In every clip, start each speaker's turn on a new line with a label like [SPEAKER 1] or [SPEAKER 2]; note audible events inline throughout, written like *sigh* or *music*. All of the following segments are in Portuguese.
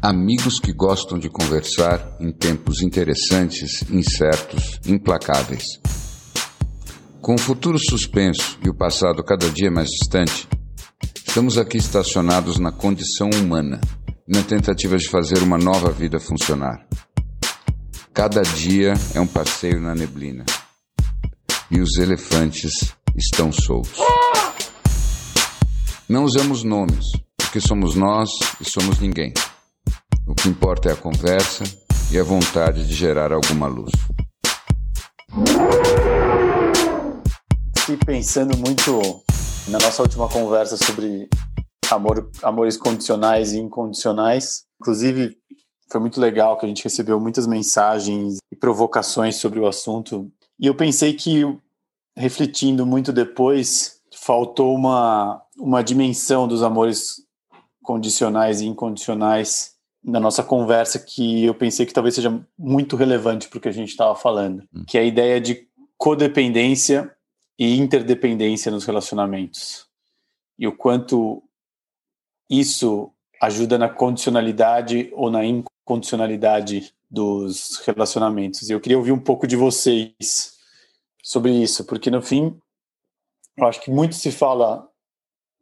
[SPEAKER 1] Amigos que gostam de conversar em tempos interessantes, incertos, implacáveis. Com o futuro suspenso e o passado cada dia mais distante, estamos aqui estacionados na condição humana, na tentativa de fazer uma nova vida funcionar. Cada dia é um passeio na neblina. E os elefantes estão soltos. Não usamos nomes, porque somos nós e somos ninguém. O que importa é a conversa e a vontade de gerar alguma luz.
[SPEAKER 2] Fiquei pensando muito na nossa última conversa sobre amor, amores condicionais e incondicionais. Inclusive, foi muito legal que a gente recebeu muitas mensagens e provocações sobre o assunto. E eu pensei que, refletindo muito depois, faltou uma, uma dimensão dos amores condicionais e incondicionais na nossa conversa que eu pensei que talvez seja muito relevante para o que a gente estava falando, hum. que é a ideia de codependência e interdependência nos relacionamentos. E o quanto isso ajuda na condicionalidade ou na incondicionalidade dos relacionamentos. Eu queria ouvir um pouco de vocês sobre isso, porque no fim, eu acho que muito se fala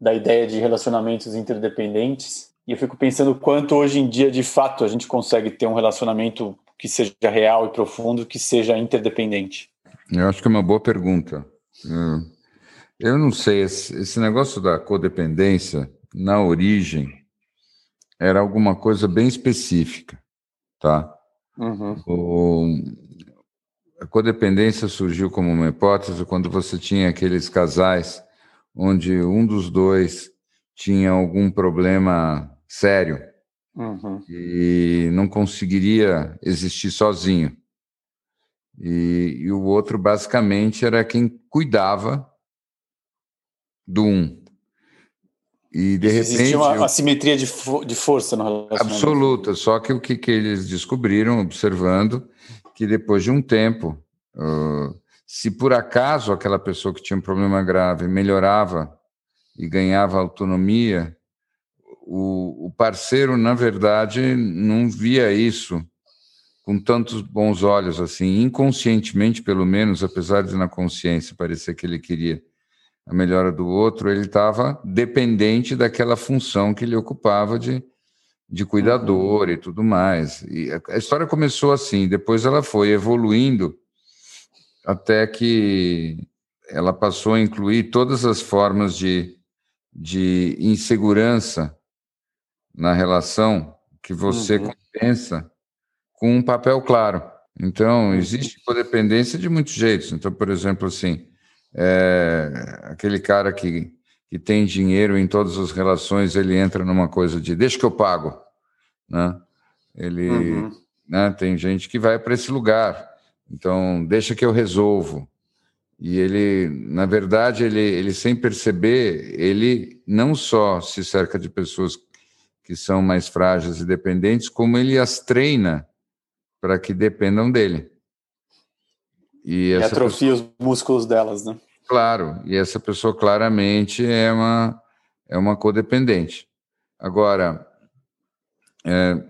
[SPEAKER 2] da ideia de relacionamentos interdependentes, e eu fico pensando quanto hoje em dia, de fato, a gente consegue ter um relacionamento que seja real e profundo, que seja interdependente?
[SPEAKER 1] Eu acho que é uma boa pergunta. Eu não sei, esse negócio da codependência, na origem, era alguma coisa bem específica, tá? Uhum. O, a codependência surgiu como uma hipótese quando você tinha aqueles casais onde um dos dois tinha algum problema sério uhum. e não conseguiria existir sozinho. E, e, o outro, basicamente, era quem cuidava do um.
[SPEAKER 2] E, de repente. Existia uma assimetria de, fo de força no relacionamento.
[SPEAKER 1] Absoluta. Só que o que, que eles descobriram, observando, que depois de um tempo, uh, se por acaso aquela pessoa que tinha um problema grave melhorava e ganhava autonomia, o, o parceiro, na verdade, não via isso com tantos bons olhos assim, inconscientemente pelo menos, apesar de na consciência parecer que ele queria a melhora do outro, ele estava dependente daquela função que ele ocupava de, de cuidador uhum. e tudo mais. E a história começou assim, depois ela foi evoluindo até que ela passou a incluir todas as formas de, de insegurança na relação que você uhum. compensa com um papel claro. Então, uhum. existe codependência de muitos jeitos. Então, por exemplo, assim, é, aquele cara que, que tem dinheiro em todas as relações, ele entra numa coisa de deixa que eu pago. Né? Ele, uhum. né, tem gente que vai para esse lugar. Então, deixa que eu resolvo. E ele, na verdade, ele, ele sem perceber, ele não só se cerca de pessoas que são mais frágeis e dependentes, como ele as treina para que dependam dele.
[SPEAKER 2] E, e atrofia pessoa... os músculos delas, né?
[SPEAKER 1] Claro, e essa pessoa claramente é uma, é uma codependente. Agora, é,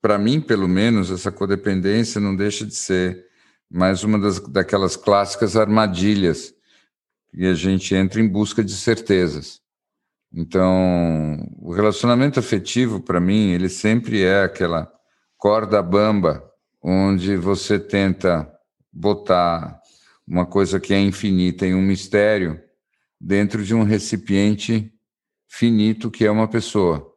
[SPEAKER 1] para mim, pelo menos, essa codependência não deixa de ser mais uma das, daquelas clássicas armadilhas e a gente entra em busca de certezas. Então, o relacionamento afetivo, para mim, ele sempre é aquela corda bamba onde você tenta botar uma coisa que é infinita em um mistério dentro de um recipiente finito que é uma pessoa.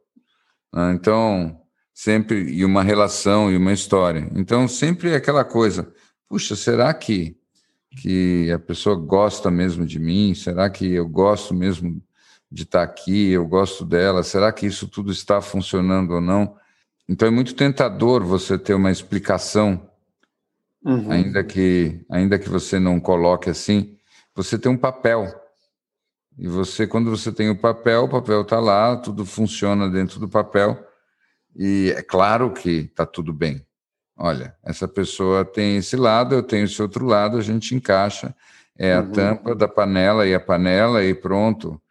[SPEAKER 1] Ah, então, sempre e uma relação e uma história. Então, sempre é aquela coisa. Puxa, será que que a pessoa gosta mesmo de mim? Será que eu gosto mesmo de estar aqui, eu gosto dela, será que isso tudo está funcionando ou não? Então é muito tentador você ter uma explicação, uhum. ainda, que, ainda que você não coloque assim, você tem um papel. E você, quando você tem o papel, o papel está lá, tudo funciona dentro do papel. E é claro que está tudo bem. Olha, essa pessoa tem esse lado, eu tenho esse outro lado, a gente encaixa. É a uhum. tampa da panela e a panela e pronto.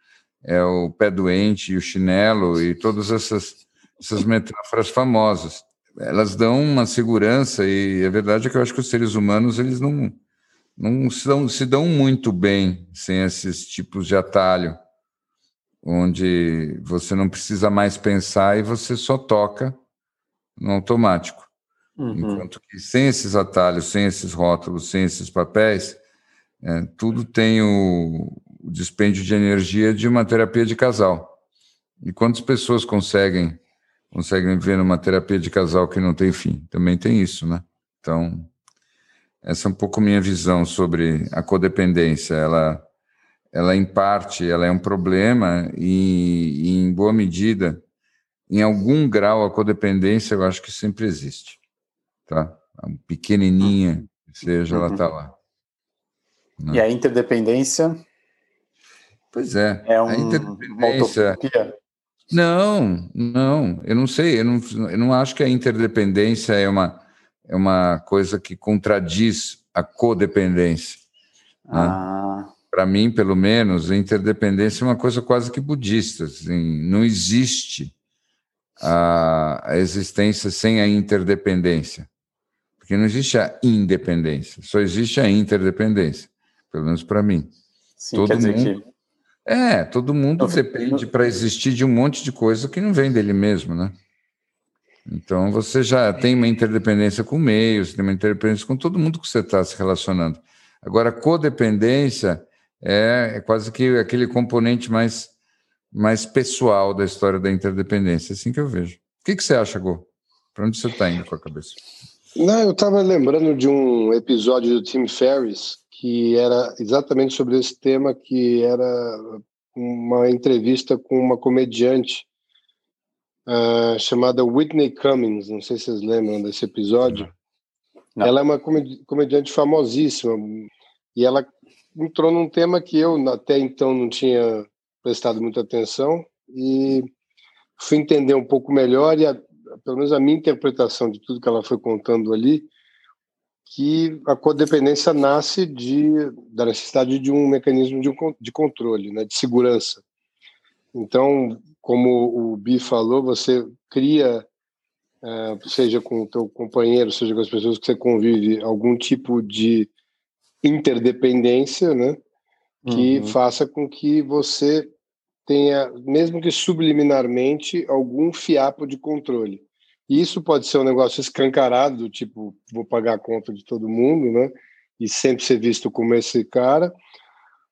[SPEAKER 1] É o pé doente e o chinelo e todas essas, essas metáforas famosas. Elas dão uma segurança e a verdade é que eu acho que os seres humanos eles não, não se dão, se dão muito bem sem esses tipos de atalho onde você não precisa mais pensar e você só toca no automático. Uhum. Enquanto que sem esses atalhos, sem esses rótulos, sem esses papéis, é, tudo tem o, o dispêndio de energia de uma terapia de casal. E quantas pessoas conseguem conseguem viver numa terapia de casal que não tem fim? Também tem isso, né? Então, essa é um pouco minha visão sobre a codependência. Ela ela em parte ela é um problema e, e, em boa medida, em algum grau a codependência eu acho que sempre existe, tá? Pequenininha, seja, ela está lá.
[SPEAKER 2] Né? E a interdependência?
[SPEAKER 1] Pois é.
[SPEAKER 2] É um, a interdependência.
[SPEAKER 1] Não, não, eu não sei, eu não, eu não acho que a interdependência é uma, é uma coisa que contradiz a codependência. Né? Ah. Né? para mim, pelo menos, a interdependência é uma coisa quase que budista. Assim, não existe a, a, existência sem a interdependência. Porque não existe a independência, só existe a interdependência, pelo menos para mim.
[SPEAKER 2] Sim, todo mundo, que...
[SPEAKER 1] É, todo mundo depende para existir de um monte de coisa que não vem dele mesmo, né? Então você já tem uma interdependência com meios, tem uma interdependência com todo mundo que você está se relacionando. Agora, codependência é, é quase que aquele componente mais, mais pessoal da história da interdependência. É assim que eu vejo. O que, que você acha, Gô? Para onde você está indo com a cabeça?
[SPEAKER 3] Não, eu estava lembrando de um episódio do Tim Ferriss que era exatamente sobre esse tema, que era uma entrevista com uma comediante uh, chamada Whitney Cummings. Não sei se vocês lembram desse episódio. Não. Ela é uma comediante famosíssima e ela entrou num tema que eu até então não tinha prestado muita atenção e fui entender um pouco melhor e a, pelo menos a minha interpretação de tudo que ela foi contando ali que a codependência nasce de da necessidade de um mecanismo de, de controle, né, de segurança. Então, como o Bi falou, você cria, eh, seja com o teu companheiro, seja com as pessoas que você convive, algum tipo de interdependência, né? Que uhum. faça com que você tenha, mesmo que subliminarmente, algum fiapo de controle. Isso pode ser um negócio escancarado, tipo, vou pagar a conta de todo mundo, né? E sempre ser visto como esse cara,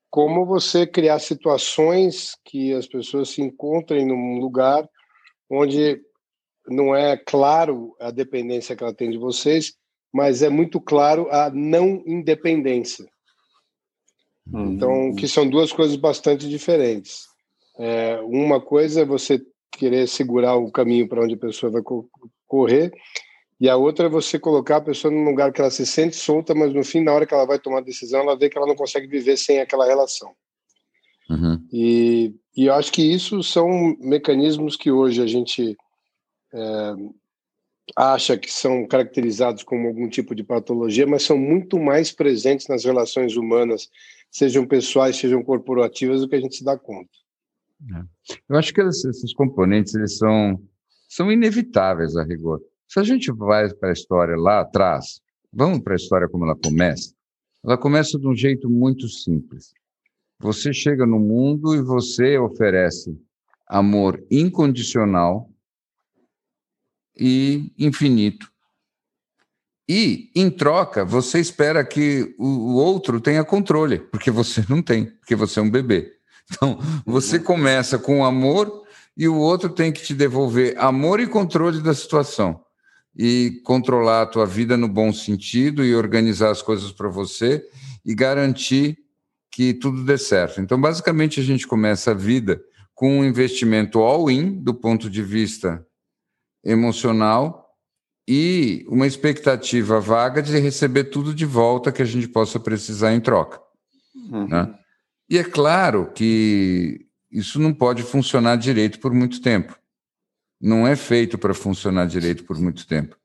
[SPEAKER 3] como você criar situações que as pessoas se encontrem num lugar onde não é claro a dependência que ela tem de vocês, mas é muito claro a não independência. Uhum. Então, que são duas coisas bastante diferentes. É, uma coisa é você querer segurar o caminho para onde a pessoa vai correr, e a outra é você colocar a pessoa num lugar que ela se sente solta, mas no fim, na hora que ela vai tomar a decisão, ela vê que ela não consegue viver sem aquela relação. Uhum. E, e eu acho que isso são mecanismos que hoje a gente é, acha que são caracterizados como algum tipo de patologia, mas são muito mais presentes nas relações humanas, sejam pessoais, sejam corporativas, do que a gente se dá conta.
[SPEAKER 1] É. Eu acho que esses componentes eles são, são inevitáveis a rigor. Se a gente vai para a história lá atrás, vamos para a história como ela começa. Ela começa de um jeito muito simples. Você chega no mundo e você oferece amor incondicional e infinito. E, em troca, você espera que o outro tenha controle, porque você não tem, porque você é um bebê. Então, você começa com amor e o outro tem que te devolver amor e controle da situação. E controlar a tua vida no bom sentido e organizar as coisas para você e garantir que tudo dê certo. Então, basicamente, a gente começa a vida com um investimento all-in do ponto de vista emocional e uma expectativa vaga de receber tudo de volta que a gente possa precisar em troca. Uhum. Né? E é claro que isso não pode funcionar direito por muito tempo. não é feito para funcionar direito por muito tempo.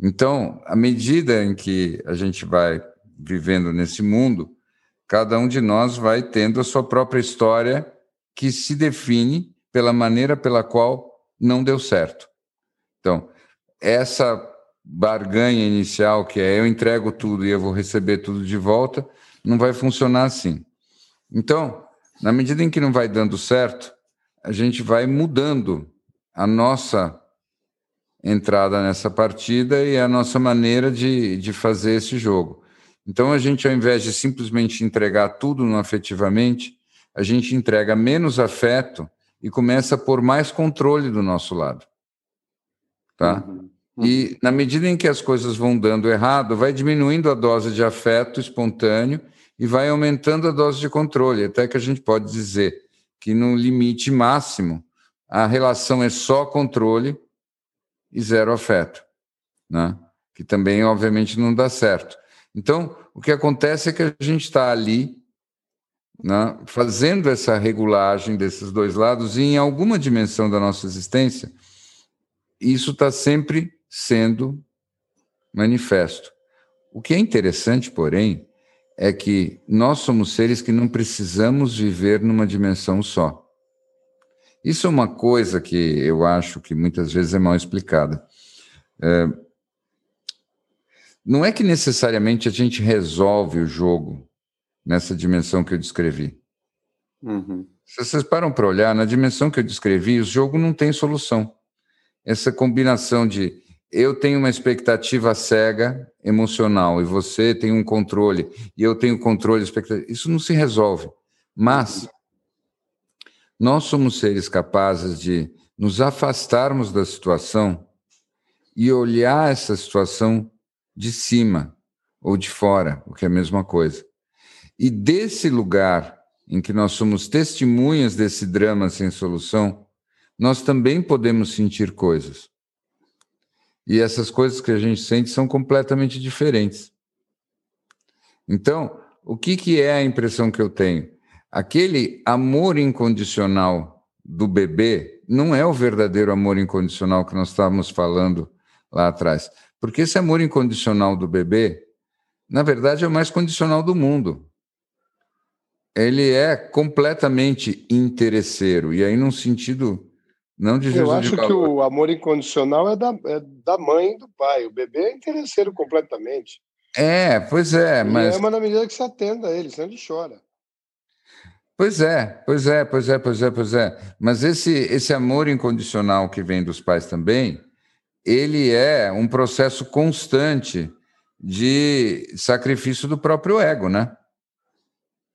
[SPEAKER 1] Então, à medida em que a gente vai vivendo nesse mundo, cada um de nós vai tendo a sua própria história que se define pela maneira pela qual não deu certo. Então, essa barganha inicial, que é eu entrego tudo e eu vou receber tudo de volta, não vai funcionar assim. Então, na medida em que não vai dando certo, a gente vai mudando a nossa entrada nessa partida e a nossa maneira de, de fazer esse jogo. Então, a gente, ao invés de simplesmente entregar tudo no afetivamente, a gente entrega menos afeto e começa a pôr mais controle do nosso lado. Tá? Uhum. E na medida em que as coisas vão dando errado, vai diminuindo a dose de afeto espontâneo e vai aumentando a dose de controle, até que a gente pode dizer que no limite máximo a relação é só controle e zero afeto, né? que também obviamente não dá certo. Então, o que acontece é que a gente está ali né, fazendo essa regulagem desses dois lados e em alguma dimensão da nossa existência, isso está sempre sendo manifesto. O que é interessante, porém, é que nós somos seres que não precisamos viver numa dimensão só. Isso é uma coisa que eu acho que muitas vezes é mal explicada. É, não é que necessariamente a gente resolve o jogo nessa dimensão que eu descrevi. Uhum. Se vocês param para olhar, na dimensão que eu descrevi, o jogo não tem solução. Essa combinação de eu tenho uma expectativa cega emocional e você tem um controle e eu tenho controle expectativa. Isso não se resolve. Mas nós somos seres capazes de nos afastarmos da situação e olhar essa situação de cima ou de fora, o que é a mesma coisa. E desse lugar em que nós somos testemunhas desse drama sem solução, nós também podemos sentir coisas. E essas coisas que a gente sente são completamente diferentes. Então, o que, que é a impressão que eu tenho? Aquele amor incondicional do bebê não é o verdadeiro amor incondicional que nós estávamos falando lá atrás. Porque esse amor incondicional do bebê, na verdade, é o mais condicional do mundo. Ele é completamente interesseiro, e aí, num sentido não de
[SPEAKER 3] Eu acho que o amor incondicional é da, é da mãe e do pai. O bebê é interesseiro completamente.
[SPEAKER 1] É, pois é,
[SPEAKER 3] ele
[SPEAKER 1] mas.
[SPEAKER 3] ama na medida que se atenda a ele, senão ele chora.
[SPEAKER 1] Pois é, pois é, pois é, pois é, pois é. Mas esse, esse amor incondicional que vem dos pais também, ele é um processo constante de sacrifício do próprio ego, né?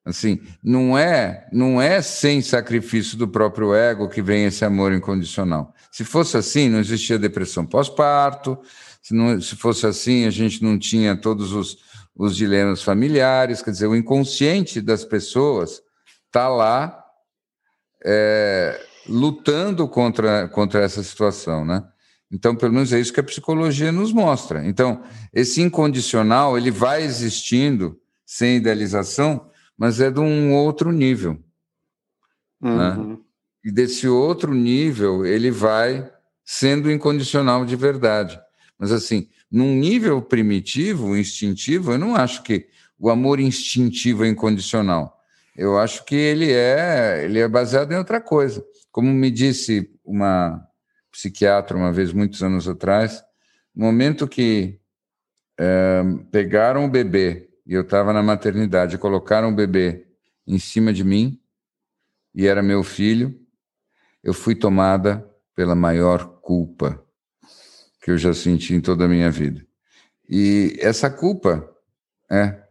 [SPEAKER 1] Assim, não é, não é sem sacrifício do próprio ego que vem esse amor incondicional. Se fosse assim, não existia depressão pós-parto. Se, não, se fosse assim, a gente não tinha todos os, os dilemas familiares. Quer dizer, o inconsciente das pessoas está lá é, lutando contra, contra essa situação, né? Então, pelo menos é isso que a psicologia nos mostra. Então, esse incondicional ele vai existindo sem idealização mas é de um outro nível. Né? Uhum. Né? E desse outro nível, ele vai sendo incondicional de verdade. Mas, assim, num nível primitivo, instintivo, eu não acho que o amor instintivo é incondicional. Eu acho que ele é, ele é baseado em outra coisa. Como me disse uma psiquiatra uma vez, muitos anos atrás, no momento que é, pegaram o bebê e eu estava na maternidade, colocaram o bebê em cima de mim e era meu filho, eu fui tomada pela maior culpa que eu já senti em toda a minha vida. E essa culpa, é,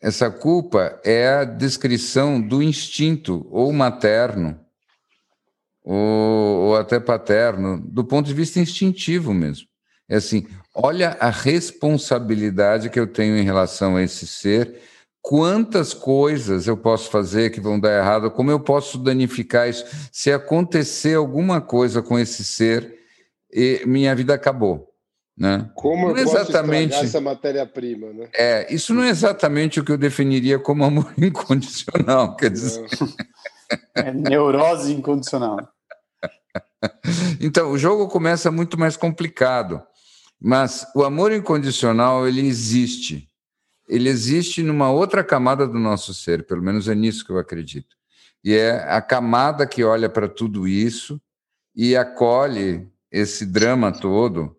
[SPEAKER 1] essa culpa é a descrição do instinto ou materno ou, ou até paterno, do ponto de vista instintivo mesmo. É assim, olha a responsabilidade que eu tenho em relação a esse ser, quantas coisas eu posso fazer que vão dar errado, como eu posso danificar isso. Se acontecer alguma coisa com esse ser, minha vida acabou. Né?
[SPEAKER 3] Como não eu posso exatamente essa matéria-prima, né?
[SPEAKER 1] É, isso não é exatamente o que eu definiria como amor *laughs* incondicional, quer dizer.
[SPEAKER 2] É neurose incondicional. *laughs*
[SPEAKER 1] então, o jogo começa muito mais complicado, mas o amor incondicional ele existe. Ele existe numa outra camada do nosso ser, pelo menos é nisso que eu acredito. E é a camada que olha para tudo isso e acolhe esse drama todo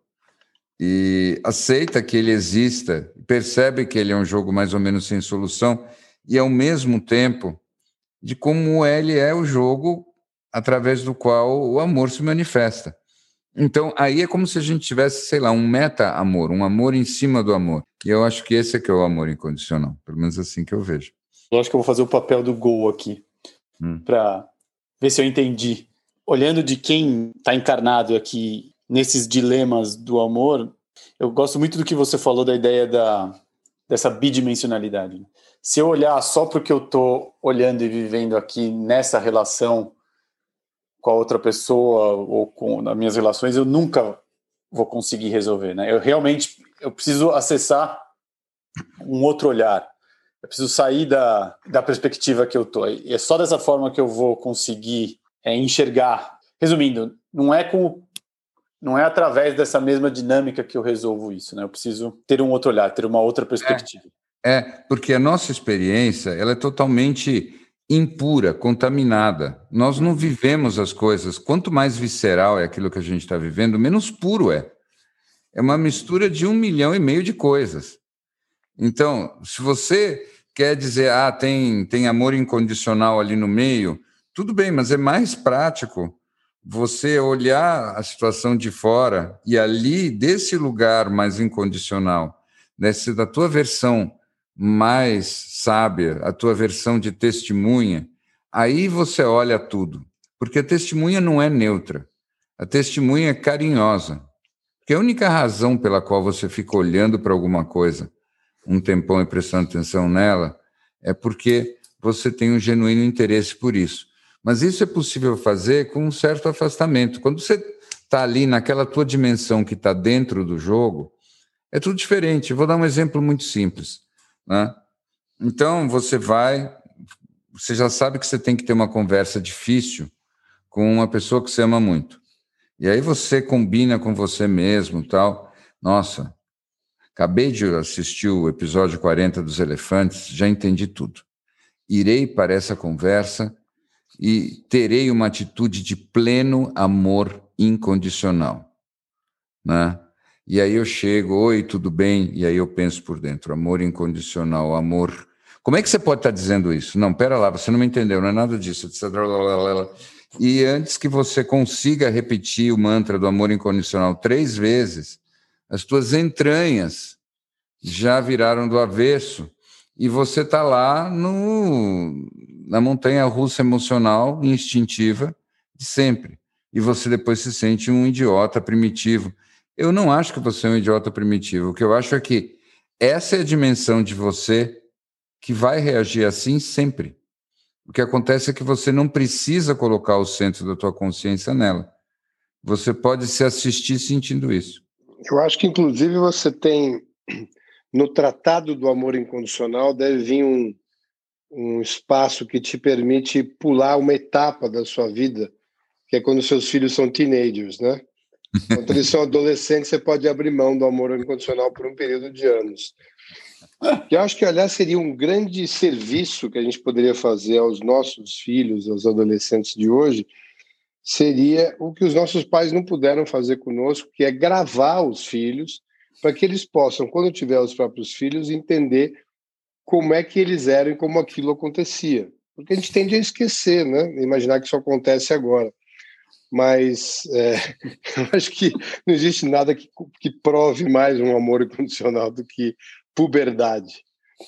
[SPEAKER 1] e aceita que ele exista, percebe que ele é um jogo mais ou menos sem solução e ao mesmo tempo de como ele é o jogo através do qual o amor se manifesta. Então, aí é como se a gente tivesse, sei lá, um meta-amor, um amor em cima do amor. E eu acho que esse é que é o amor incondicional, pelo menos assim que eu vejo.
[SPEAKER 2] Eu acho que eu vou fazer o papel do gol aqui, hum. para ver se eu entendi. Olhando de quem está encarnado aqui nesses dilemas do amor, eu gosto muito do que você falou da ideia da, dessa bidimensionalidade. Se eu olhar só porque eu estou olhando e vivendo aqui nessa relação com a outra pessoa ou com as minhas relações, eu nunca vou conseguir resolver, né? Eu realmente eu preciso acessar um outro olhar. Eu preciso sair da, da perspectiva que eu tô. E é só dessa forma que eu vou conseguir é, enxergar. Resumindo, não é com não é através dessa mesma dinâmica que eu resolvo isso, né? Eu preciso ter um outro olhar, ter uma outra perspectiva.
[SPEAKER 1] É, é porque a nossa experiência ela é totalmente impura, contaminada. Nós não vivemos as coisas. Quanto mais visceral é aquilo que a gente está vivendo, menos puro é. É uma mistura de um milhão e meio de coisas. Então, se você quer dizer, ah, tem, tem amor incondicional ali no meio, tudo bem, mas é mais prático você olhar a situação de fora e ali, desse lugar mais incondicional, desse, da tua versão mais sábia, a tua versão de testemunha, aí você olha tudo. Porque a testemunha não é neutra. A testemunha é carinhosa. Porque a única razão pela qual você fica olhando para alguma coisa um tempão e prestando atenção nela é porque você tem um genuíno interesse por isso. Mas isso é possível fazer com um certo afastamento. Quando você está ali naquela tua dimensão que está dentro do jogo, é tudo diferente. vou dar um exemplo muito simples. Né? Então, você vai, você já sabe que você tem que ter uma conversa difícil com uma pessoa que você ama muito. E aí você combina com você mesmo tal. Nossa, acabei de assistir o episódio 40 dos Elefantes, já entendi tudo. Irei para essa conversa e terei uma atitude de pleno amor incondicional. Né? E aí eu chego, oi, tudo bem? E aí eu penso por dentro, amor incondicional, amor. Como é que você pode estar dizendo isso? Não, pera lá, você não me entendeu, não é nada disso. E antes que você consiga repetir o mantra do amor incondicional três vezes, as tuas entranhas já viraram do avesso e você está lá no, na montanha russa emocional e instintiva de sempre. E você depois se sente um idiota primitivo. Eu não acho que você é um idiota primitivo. O que eu acho é que essa é a dimensão de você que vai reagir assim sempre. O que acontece é que você não precisa colocar o centro da tua consciência nela. Você pode se assistir sentindo isso.
[SPEAKER 3] Eu acho que, inclusive, você tem no Tratado do Amor Incondicional deve vir um, um espaço que te permite pular uma etapa da sua vida, que é quando seus filhos são teenagers, né? Quando eles são adolescentes, você pode abrir mão do amor incondicional por um período de anos. Eu acho que, aliás, seria um grande serviço que a gente poderia fazer aos nossos filhos, aos adolescentes de hoje, seria o que os nossos pais não puderam fazer conosco, que é gravar os filhos para que eles possam, quando tiver os próprios filhos, entender como é que eles eram e como aquilo acontecia. Porque a gente tende a esquecer, né? Imaginar que isso acontece agora. Mas é, eu *laughs* acho que não existe nada que, que prove mais um amor incondicional do que puberdade.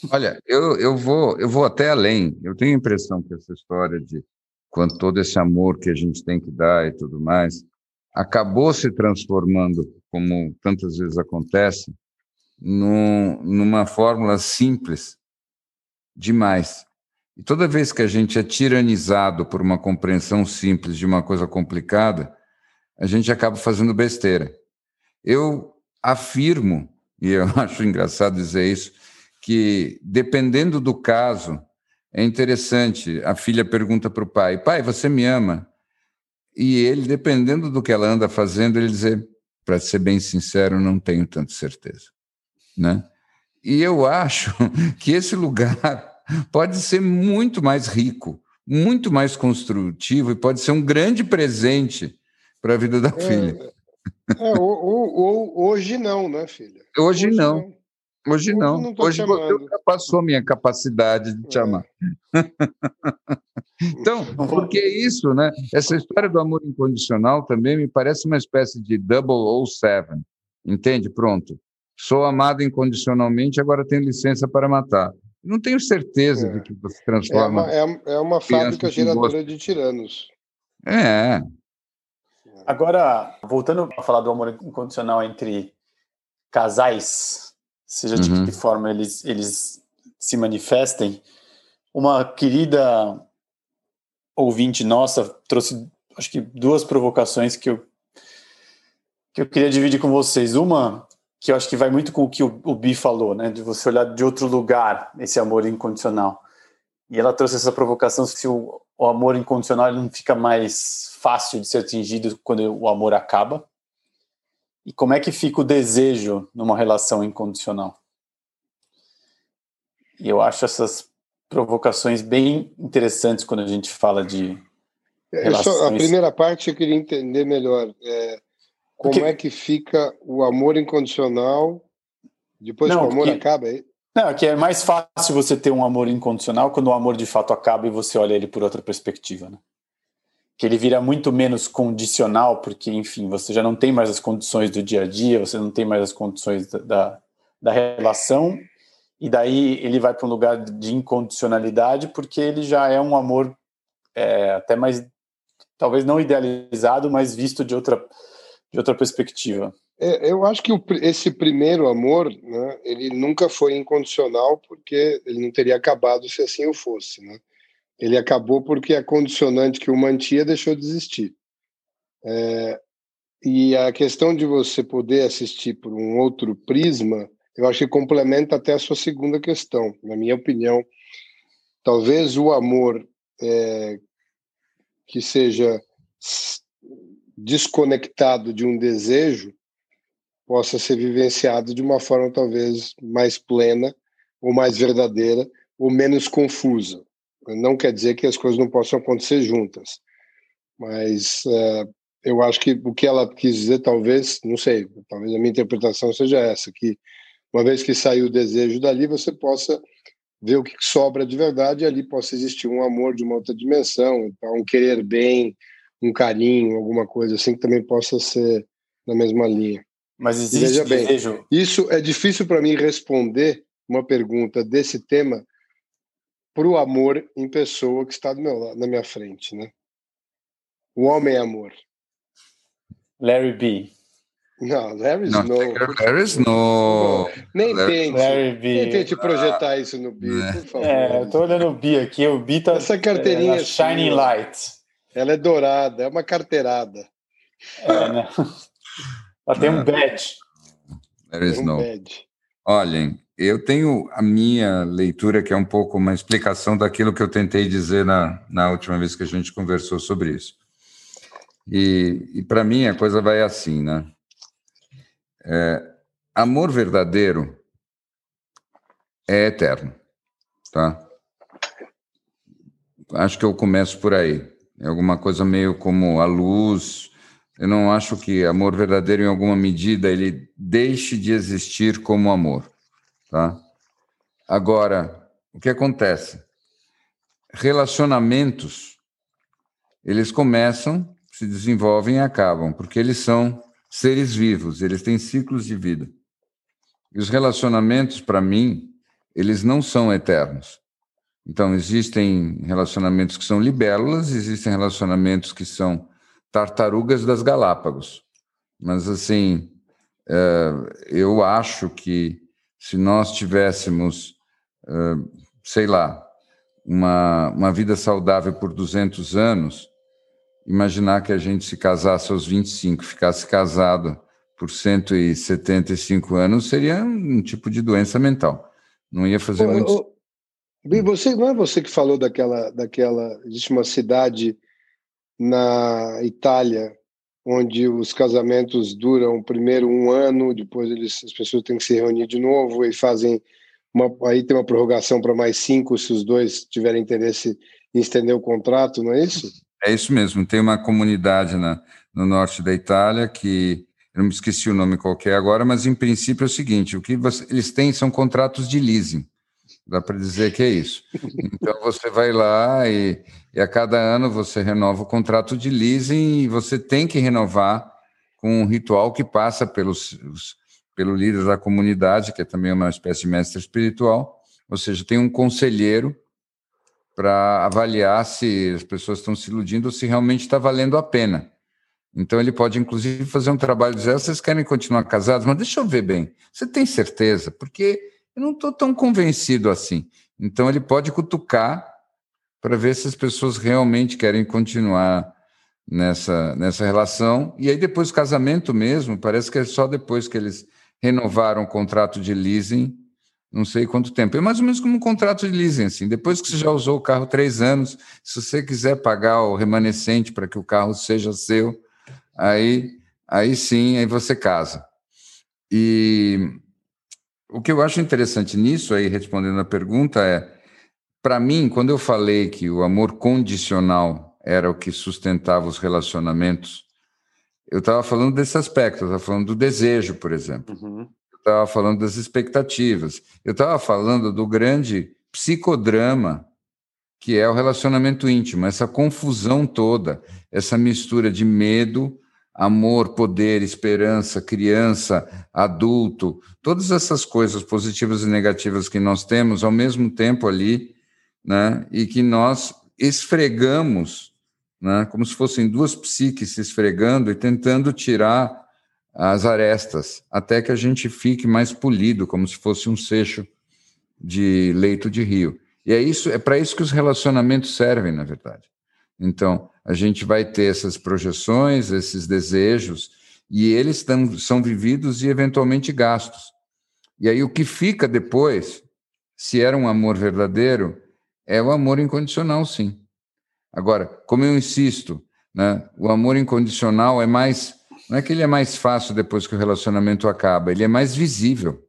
[SPEAKER 1] Olha, eu, eu, vou, eu vou até além. Eu tenho a impressão que essa história de quando todo esse amor que a gente tem que dar e tudo mais acabou se transformando como tantas vezes acontece, num, numa fórmula simples demais. E toda vez que a gente é tiranizado por uma compreensão simples de uma coisa complicada, a gente acaba fazendo besteira. Eu afirmo, e eu *laughs* acho engraçado dizer isso, que dependendo do caso, é interessante. A filha pergunta para o pai: Pai, você me ama? e ele, dependendo do que ela anda fazendo, ele dizer, para ser bem sincero, não tenho tanta certeza, né? E eu acho *laughs* que esse lugar pode ser muito mais rico, muito mais construtivo e pode ser um grande presente para a vida da é, filha.
[SPEAKER 3] É, ou, ou, ou, hoje não, né, filha?
[SPEAKER 1] Hoje, hoje não. não. Hoje, não. não hoje você ultrapassou a minha capacidade de te é. amar. *laughs* então, porque isso, né? Essa história do amor incondicional também me parece uma espécie de double ou seven. Entende? Pronto. Sou amado incondicionalmente, agora tenho licença para matar. Não tenho certeza é. de que você transforma.
[SPEAKER 3] É uma, é, é uma fábrica geradora de tiranos.
[SPEAKER 1] É.
[SPEAKER 2] Agora, voltando a falar do amor incondicional entre casais, seja de uhum. que forma eles, eles se manifestem, uma querida ouvinte nossa trouxe, acho que duas provocações que eu, que eu queria dividir com vocês. Uma que eu acho que vai muito com o que o, o Bi falou, né? De você olhar de outro lugar esse amor incondicional. E ela trouxe essa provocação se o, o amor incondicional não fica mais fácil de ser atingido quando o amor acaba. E como é que fica o desejo numa relação incondicional? E eu acho essas provocações bem interessantes quando a gente fala de relações...
[SPEAKER 3] É, só, a primeira parte eu queria entender melhor. É, como Porque... é que fica o amor incondicional depois não, que o amor porque... acaba? É
[SPEAKER 2] não, é que é mais fácil você ter um amor incondicional quando o amor de fato acaba e você olha ele por outra perspectiva, né? Que ele vira muito menos condicional, porque, enfim, você já não tem mais as condições do dia a dia, você não tem mais as condições da, da, da relação, e daí ele vai para um lugar de incondicionalidade, porque ele já é um amor é, até mais, talvez não idealizado, mas visto de outra de outra perspectiva?
[SPEAKER 3] É, eu acho que o, esse primeiro amor, né, ele nunca foi incondicional porque ele não teria acabado se assim o fosse, né? Ele acabou porque a condicionante que o mantinha deixou de existir. É, e a questão de você poder assistir por um outro prisma, eu acho que complementa até a sua segunda questão. Na minha opinião, talvez o amor é, que seja desconectado de um desejo possa ser vivenciado de uma forma talvez mais plena ou mais verdadeira ou menos confusa. Não quer dizer que as coisas não possam acontecer juntas, mas uh, eu acho que o que ela quis dizer, talvez, não sei, talvez a minha interpretação seja essa, que uma vez que saiu o desejo dali, você possa ver o que sobra de verdade e ali possa existir um amor de uma outra dimensão, um querer bem, um carinho, alguma coisa assim que também possa ser na mesma linha.
[SPEAKER 2] Mas existe Veja bem, desejo.
[SPEAKER 3] Isso é difícil para mim responder uma pergunta desse tema para o amor em pessoa que está do meu, na minha frente, né? O homem é amor.
[SPEAKER 2] Larry B.
[SPEAKER 3] Não, Larry Snow.
[SPEAKER 1] Larry Snow.
[SPEAKER 3] Nem tente.
[SPEAKER 2] Larry B.
[SPEAKER 3] Nem tente projetar isso no B,
[SPEAKER 2] é.
[SPEAKER 3] por favor.
[SPEAKER 2] É, eu tô olhando o B aqui, o B tá.
[SPEAKER 3] Essa carteirinha. É,
[SPEAKER 2] Shining Light.
[SPEAKER 3] Ela é dourada, é uma carteirada.
[SPEAKER 2] É, né? Ela tem um badge.
[SPEAKER 1] There is no. Olhem, eu tenho a minha leitura, que é um pouco uma explicação daquilo que eu tentei dizer na, na última vez que a gente conversou sobre isso. E, e para mim a coisa vai assim, né? É, amor verdadeiro é eterno, tá? Acho que eu começo por aí. É alguma coisa meio como a luz. Eu não acho que amor verdadeiro, em alguma medida, ele deixe de existir como amor. Tá? Agora, o que acontece? Relacionamentos, eles começam, se desenvolvem e acabam, porque eles são seres vivos, eles têm ciclos de vida. E os relacionamentos, para mim, eles não são eternos. Então, existem relacionamentos que são libélulas, existem relacionamentos que são tartarugas das Galápagos. Mas, assim, é, eu acho que se nós tivéssemos, é, sei lá, uma, uma vida saudável por 200 anos, imaginar que a gente se casasse aos 25, ficasse casado por 175 anos, seria um tipo de doença mental. Não ia fazer muito.
[SPEAKER 3] Você não é você que falou daquela, daquela existe uma cidade na Itália, onde os casamentos duram primeiro um ano, depois eles, as pessoas têm que se reunir de novo e fazem uma, aí tem uma prorrogação para mais cinco se os dois tiverem interesse em estender o contrato, não é isso?
[SPEAKER 1] É isso mesmo. Tem uma comunidade na, no norte da Itália que eu não me esqueci o nome qualquer agora, mas em princípio é o seguinte: o que você, eles têm são contratos de leasing. Dá para dizer que é isso. Então você vai lá e, e, a cada ano você renova o contrato de leasing e você tem que renovar com um ritual que passa pelos, os, pelo líder da comunidade, que é também uma espécie de mestre espiritual. Ou seja, tem um conselheiro para avaliar se as pessoas estão se iludindo ou se realmente está valendo a pena. Então ele pode, inclusive, fazer um trabalho de dizer, ah, vocês querem continuar casados, mas deixa eu ver bem. Você tem certeza? Porque eu não estou tão convencido assim. Então, ele pode cutucar para ver se as pessoas realmente querem continuar nessa, nessa relação. E aí, depois, o casamento mesmo, parece que é só depois que eles renovaram o contrato de leasing, não sei quanto tempo. É mais ou menos como um contrato de leasing, assim. Depois que você já usou o carro três anos, se você quiser pagar o remanescente para que o carro seja seu, aí, aí sim, aí você casa. E o que eu acho interessante nisso, aí respondendo a pergunta, é: para mim, quando eu falei que o amor condicional era o que sustentava os relacionamentos, eu estava falando desse aspecto, eu estava falando do desejo, por exemplo. Uhum. Eu estava falando das expectativas. Eu estava falando do grande psicodrama que é o relacionamento íntimo, essa confusão toda, essa mistura de medo, amor, poder, esperança, criança, adulto, todas essas coisas positivas e negativas que nós temos ao mesmo tempo ali, né? E que nós esfregamos, né? Como se fossem duas psiques se esfregando e tentando tirar as arestas, até que a gente fique mais polido, como se fosse um seixo de leito de rio. E é isso, é para isso que os relacionamentos servem, na verdade. Então, a gente vai ter essas projeções, esses desejos, e eles tão, são vividos e eventualmente gastos. E aí o que fica depois, se era um amor verdadeiro, é o amor incondicional, sim. Agora, como eu insisto, né, o amor incondicional é mais. Não é que ele é mais fácil depois que o relacionamento acaba, ele é mais visível,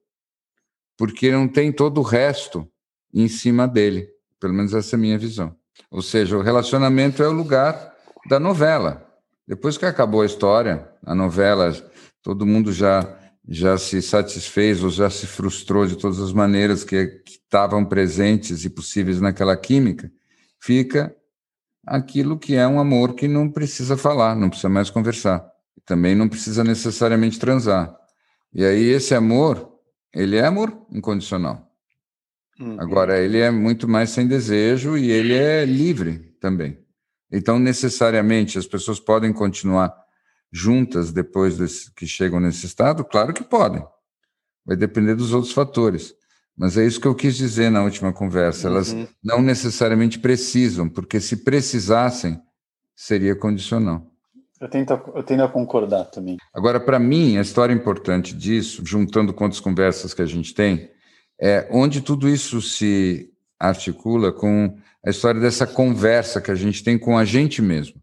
[SPEAKER 1] porque não tem todo o resto em cima dele. Pelo menos essa é a minha visão. Ou seja, o relacionamento é o lugar da novela. Depois que acabou a história, a novela, todo mundo já já se satisfez ou já se frustrou de todas as maneiras que, estavam presentes e possíveis naquela química, fica aquilo que é um amor que não precisa falar, não precisa mais conversar. Também não precisa necessariamente transar. E aí esse amor, ele é amor incondicional. Uhum. Agora, ele é muito mais sem desejo e ele é livre também. Então, necessariamente, as pessoas podem continuar juntas depois desse, que chegam nesse estado? Claro que podem. Vai depender dos outros fatores. Mas é isso que eu quis dizer na última conversa. Elas uhum. não necessariamente precisam, porque se precisassem, seria condicional.
[SPEAKER 2] Eu tento, eu tento a concordar também.
[SPEAKER 1] Agora, para mim, a história importante disso, juntando com as conversas que a gente tem, é, onde tudo isso se articula com a história dessa conversa que a gente tem com a gente mesmo.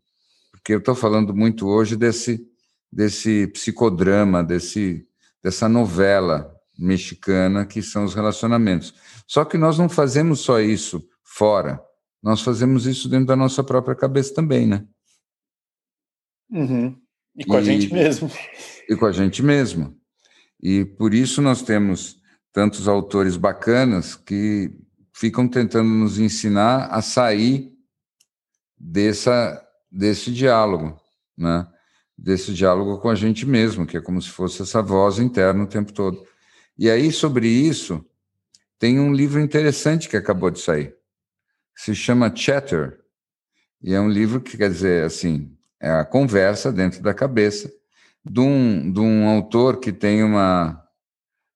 [SPEAKER 1] Porque eu estou falando muito hoje desse, desse psicodrama, desse, dessa novela mexicana que são os relacionamentos. Só que nós não fazemos só isso fora, nós fazemos isso dentro da nossa própria cabeça também, né?
[SPEAKER 2] Uhum. E com e, a gente mesmo.
[SPEAKER 1] E com a gente mesmo. E por isso nós temos tantos autores bacanas que ficam tentando nos ensinar a sair dessa, desse diálogo, né? desse diálogo com a gente mesmo, que é como se fosse essa voz interna o tempo todo. E aí, sobre isso, tem um livro interessante que acabou de sair, se chama Chatter, e é um livro que quer dizer assim, é a conversa dentro da cabeça de um, de um autor que tem uma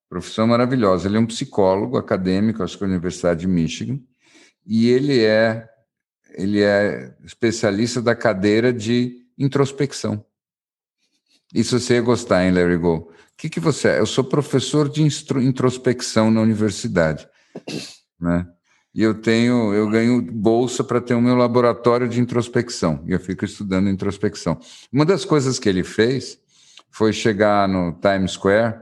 [SPEAKER 1] profissão maravilhosa. Ele é um psicólogo acadêmico, acho que da Universidade de Michigan, e ele é ele é especialista da cadeira de introspecção. Isso você ia gostar, hein, Larry Go? O que, que você é? Eu sou professor de introspecção na universidade, né? e eu tenho, eu ganho bolsa para ter o meu laboratório de introspecção. E eu fico estudando introspecção. Uma das coisas que ele fez foi chegar no Times Square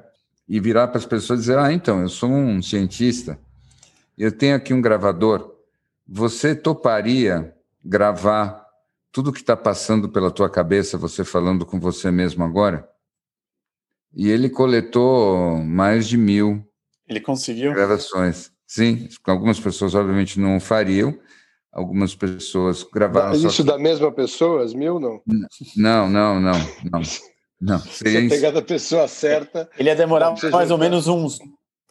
[SPEAKER 1] e virar para as pessoas e dizer: Ah, então, eu sou um cientista, eu tenho aqui um gravador. Você toparia gravar tudo que está passando pela tua cabeça, você falando com você mesmo agora? E ele coletou mais de mil.
[SPEAKER 2] Ele conseguiu?
[SPEAKER 1] Gravações. Sim, algumas pessoas obviamente não fariam, algumas pessoas gravaram.
[SPEAKER 3] Mas isso que... da mesma pessoa, as mil não?
[SPEAKER 1] Não, não, não, não. *laughs* Não,
[SPEAKER 3] seria Você pegar da pessoa certa.
[SPEAKER 2] Ele ia demorar mais ou menos uns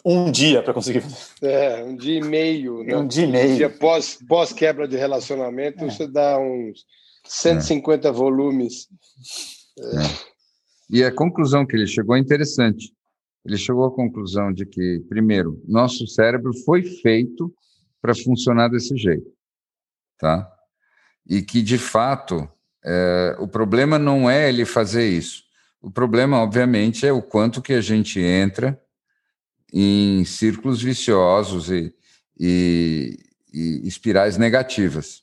[SPEAKER 2] um dia para conseguir.
[SPEAKER 3] É, um dia e meio. Né?
[SPEAKER 2] Um dia e meio. Um dia
[SPEAKER 3] pós, pós quebra de relacionamento, é. você dá uns 150 é. volumes.
[SPEAKER 1] É. E a conclusão que ele chegou é interessante. Ele chegou à conclusão de que, primeiro, nosso cérebro foi feito para funcionar desse jeito, tá? E que, de fato, é, o problema não é ele fazer isso. O problema, obviamente, é o quanto que a gente entra em círculos viciosos e, e, e espirais negativas.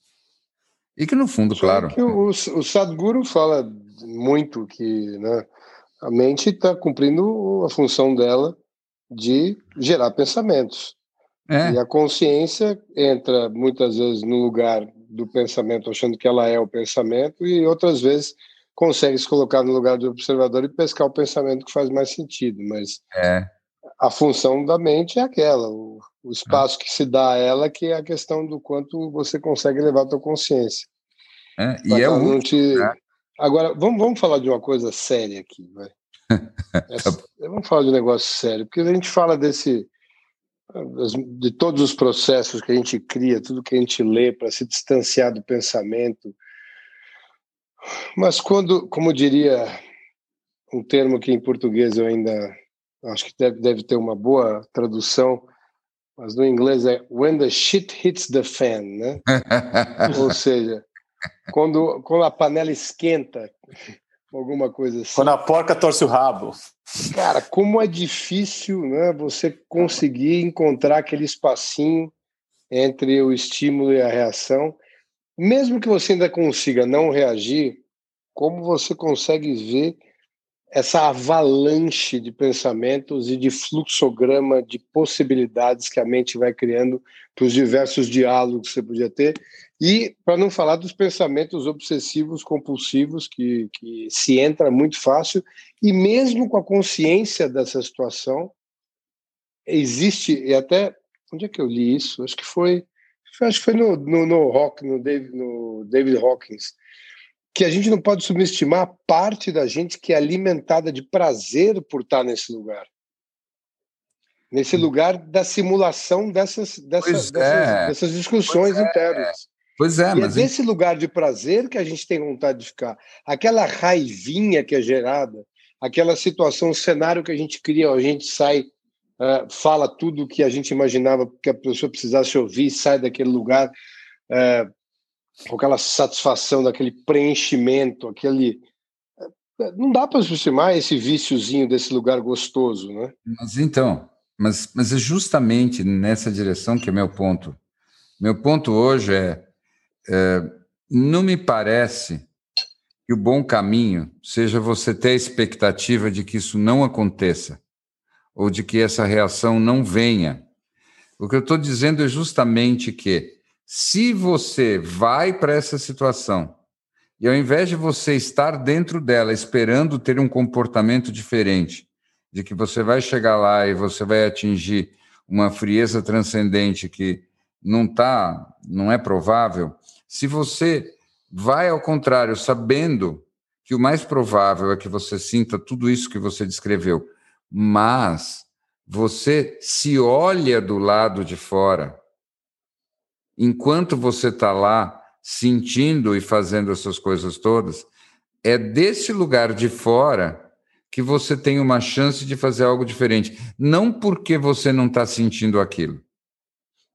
[SPEAKER 1] E que, no fundo, claro.
[SPEAKER 3] O, o Sadhguru fala muito que né, a mente está cumprindo a função dela de gerar pensamentos. É. E a consciência entra muitas vezes no lugar do pensamento, achando que ela é o pensamento, e outras vezes consegue se colocar no lugar do observador e pescar o pensamento que faz mais sentido. Mas
[SPEAKER 1] é.
[SPEAKER 3] a função da mente é aquela, o, o espaço é. que se dá a ela, que é a questão do quanto você consegue levar a tua consciência.
[SPEAKER 1] É. E é o
[SPEAKER 3] te... Né? Agora, vamos, vamos falar de uma coisa séria aqui, vai. Essa, *laughs* tá vamos falar de um negócio sério, porque a gente fala desse de todos os processos que a gente cria, tudo que a gente lê para se distanciar do pensamento. Mas quando, como diria um termo que em português eu ainda acho que deve, deve ter uma boa tradução, mas no inglês é when the shit hits the fan, né? *laughs* Ou seja, quando, quando a panela esquenta, alguma coisa assim.
[SPEAKER 2] Quando a porca torce o rabo.
[SPEAKER 3] Cara, como é difícil né, você conseguir encontrar aquele espacinho entre o estímulo e a reação. Mesmo que você ainda consiga não reagir, como você consegue ver essa avalanche de pensamentos e de fluxograma de possibilidades que a mente vai criando para os diversos diálogos que você podia ter? E para não falar dos pensamentos obsessivos compulsivos que, que se entra muito fácil e mesmo com a consciência dessa situação existe e até onde é que eu li isso? Acho que foi acho que foi no no, no rock no David no David Hawkins que a gente não pode subestimar a parte da gente que é alimentada de prazer por estar nesse lugar nesse hum. lugar da simulação dessas dessas, dessas, é. dessas, discussões é. internas
[SPEAKER 1] Pois é,
[SPEAKER 3] e é mas. É desse lugar de prazer que a gente tem vontade de ficar. Aquela raivinha que é gerada, aquela situação, cenário que a gente cria, a gente sai, uh, fala tudo o que a gente imaginava que a pessoa precisasse ouvir, sai daquele lugar uh, com aquela satisfação, daquele preenchimento, aquele. Uh, não dá para aproximar esse viciozinho desse lugar gostoso, né?
[SPEAKER 1] Mas então, mas, mas é justamente nessa direção que é meu ponto. Meu ponto hoje é é, não me parece que o bom caminho seja você ter a expectativa de que isso não aconteça, ou de que essa reação não venha. O que eu estou dizendo é justamente que, se você vai para essa situação, e ao invés de você estar dentro dela esperando ter um comportamento diferente, de que você vai chegar lá e você vai atingir uma frieza transcendente que não tá, não é provável, se você vai ao contrário, sabendo que o mais provável é que você sinta tudo isso que você descreveu, mas você se olha do lado de fora, enquanto você está lá sentindo e fazendo essas coisas todas, é desse lugar de fora que você tem uma chance de fazer algo diferente. Não porque você não está sentindo aquilo.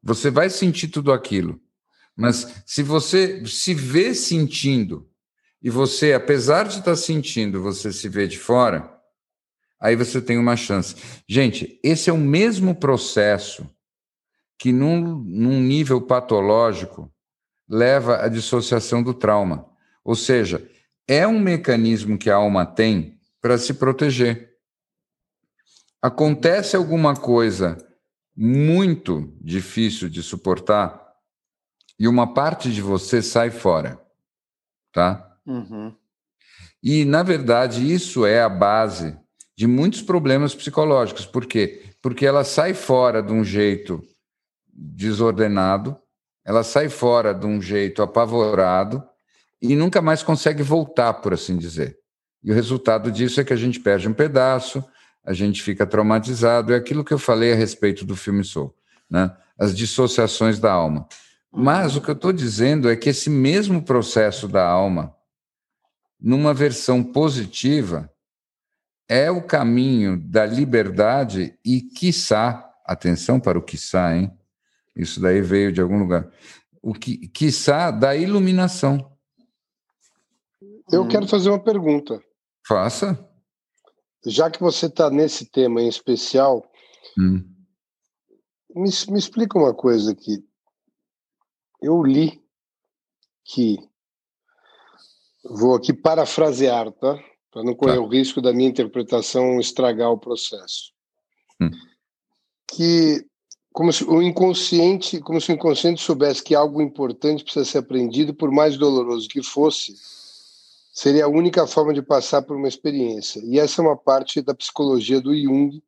[SPEAKER 1] Você vai sentir tudo aquilo. Mas se você se vê sentindo, e você, apesar de estar sentindo, você se vê de fora, aí você tem uma chance. Gente, esse é o mesmo processo que, num, num nível patológico, leva à dissociação do trauma. Ou seja, é um mecanismo que a alma tem para se proteger. Acontece alguma coisa muito difícil de suportar e uma parte de você sai fora, tá?
[SPEAKER 2] Uhum.
[SPEAKER 1] E, na verdade, isso é a base de muitos problemas psicológicos. Por quê? Porque ela sai fora de um jeito desordenado, ela sai fora de um jeito apavorado e nunca mais consegue voltar, por assim dizer. E o resultado disso é que a gente perde um pedaço, a gente fica traumatizado. É aquilo que eu falei a respeito do filme Soul, né? as dissociações da alma. Mas o que eu estou dizendo é que esse mesmo processo da alma, numa versão positiva, é o caminho da liberdade e, quiçá, atenção para o quiçá, hein? Isso daí veio de algum lugar. O que, quiçá, da iluminação.
[SPEAKER 3] Eu hum. quero fazer uma pergunta.
[SPEAKER 1] Faça.
[SPEAKER 3] Já que você está nesse tema em especial,
[SPEAKER 1] hum.
[SPEAKER 3] me, me explica uma coisa aqui. Eu li que, vou aqui parafrasear, tá? Para não correr tá. o risco da minha interpretação estragar o processo.
[SPEAKER 1] Hum.
[SPEAKER 3] Que como se o inconsciente, como se o inconsciente soubesse que algo importante precisa ser aprendido, por mais doloroso que fosse, seria a única forma de passar por uma experiência. E essa é uma parte da psicologia do Jung,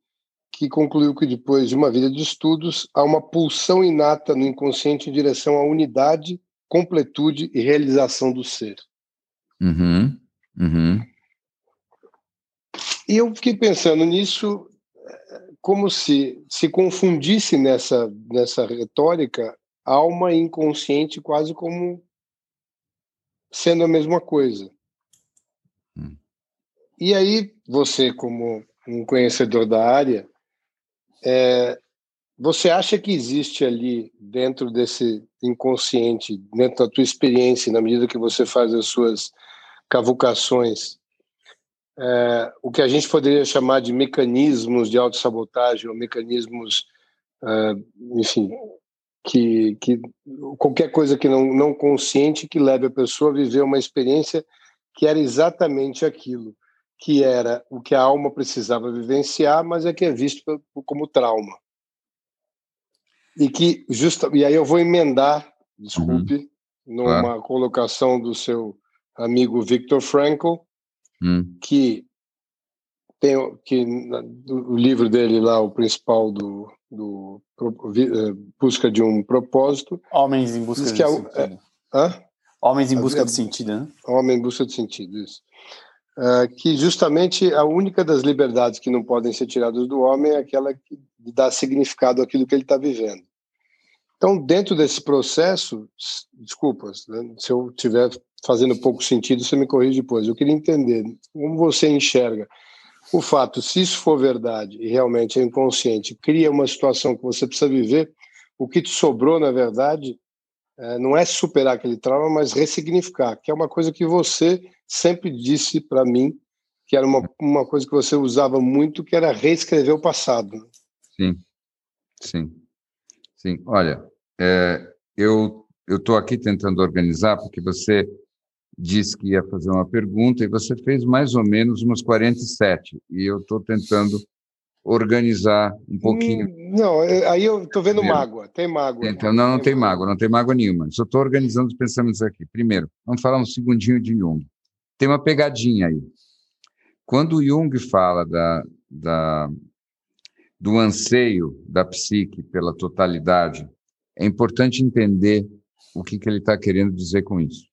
[SPEAKER 3] que concluiu que depois de uma vida de estudos, há uma pulsão inata no inconsciente em direção à unidade, completude e realização do ser.
[SPEAKER 1] Uhum, uhum.
[SPEAKER 3] E eu fiquei pensando nisso como se se confundisse nessa, nessa retórica alma inconsciente quase como sendo a mesma coisa.
[SPEAKER 1] Hum.
[SPEAKER 3] E aí, você, como um conhecedor da área, é, você acha que existe ali, dentro desse inconsciente, dentro da tua experiência, na medida que você faz as suas cavucações, é, o que a gente poderia chamar de mecanismos de autossabotagem ou mecanismos, é, enfim, que, que qualquer coisa que não, não consciente que leve a pessoa a viver uma experiência que era exatamente aquilo, que era o que a alma precisava vivenciar, mas é que é visto como trauma. E que justa, e aí eu vou emendar, desculpe, uhum. numa colocação do seu amigo Viktor Frankl,
[SPEAKER 1] hum.
[SPEAKER 3] que tem que o livro dele lá, o principal do, do eh, Busca de um Propósito.
[SPEAKER 2] Homens em Busca de é, Sentido.
[SPEAKER 3] É,
[SPEAKER 2] Homens em Busca de Sentido, né?
[SPEAKER 3] Homem em Busca de Sentido, isso. Uh, que justamente a única das liberdades que não podem ser tiradas do homem é aquela que dá significado àquilo que ele está vivendo. Então, dentro desse processo, desculpas, né, se eu estiver fazendo pouco sentido, você me corrige depois. Eu queria entender como você enxerga o fato, se isso for verdade e realmente é inconsciente, cria uma situação que você precisa viver, o que te sobrou, na verdade, é, não é superar aquele trauma, mas ressignificar, que é uma coisa que você sempre disse para mim, que era uma, uma coisa que você usava muito, que era reescrever o passado.
[SPEAKER 1] Sim, sim, sim. Olha, é, eu estou aqui tentando organizar porque você disse que ia fazer uma pergunta e você fez mais ou menos umas 47. E eu estou tentando organizar um pouquinho.
[SPEAKER 3] Hum, não, é, aí eu estou vendo mágoa. Tem mágoa.
[SPEAKER 1] Então, não, não tem, tem mágoa, não tem mágoa nenhuma. Só estou organizando os pensamentos aqui. Primeiro, vamos falar um segundinho de Jung. Tem uma pegadinha aí. Quando Jung fala da, da, do anseio da psique pela totalidade, é importante entender o que, que ele está querendo dizer com isso.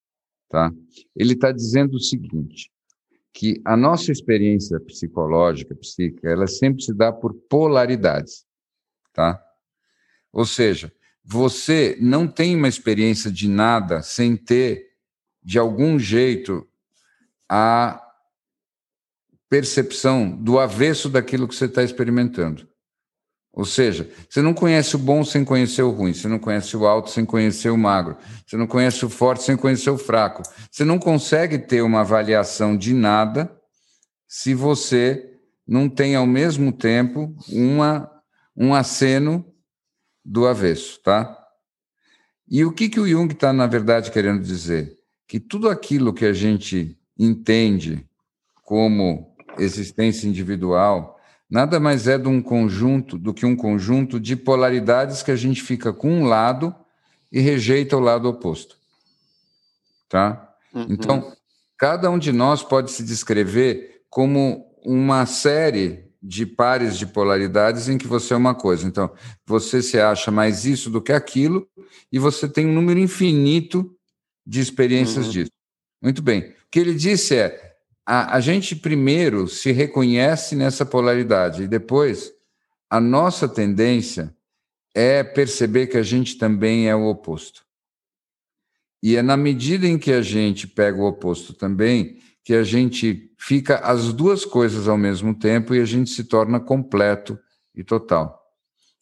[SPEAKER 1] Tá? Ele está dizendo o seguinte, que a nossa experiência psicológica, psíquica, ela sempre se dá por polaridades, tá? Ou seja, você não tem uma experiência de nada sem ter, de algum jeito, a percepção do avesso daquilo que você está experimentando. Ou seja, você não conhece o bom sem conhecer o ruim, você não conhece o alto sem conhecer o magro, você não conhece o forte sem conhecer o fraco. Você não consegue ter uma avaliação de nada se você não tem ao mesmo tempo uma, um aceno do avesso, tá? E o que, que o Jung está, na verdade, querendo dizer? Que tudo aquilo que a gente entende como existência individual nada mais é de um conjunto do que um conjunto de polaridades que a gente fica com um lado e rejeita o lado oposto. Tá? Uhum. Então, cada um de nós pode se descrever como uma série de pares de polaridades em que você é uma coisa. Então, você se acha mais isso do que aquilo e você tem um número infinito de experiências uhum. disso. Muito bem. O que ele disse é: a, a gente primeiro se reconhece nessa polaridade e depois a nossa tendência é perceber que a gente também é o oposto. E é na medida em que a gente pega o oposto também que a gente fica as duas coisas ao mesmo tempo e a gente se torna completo e total.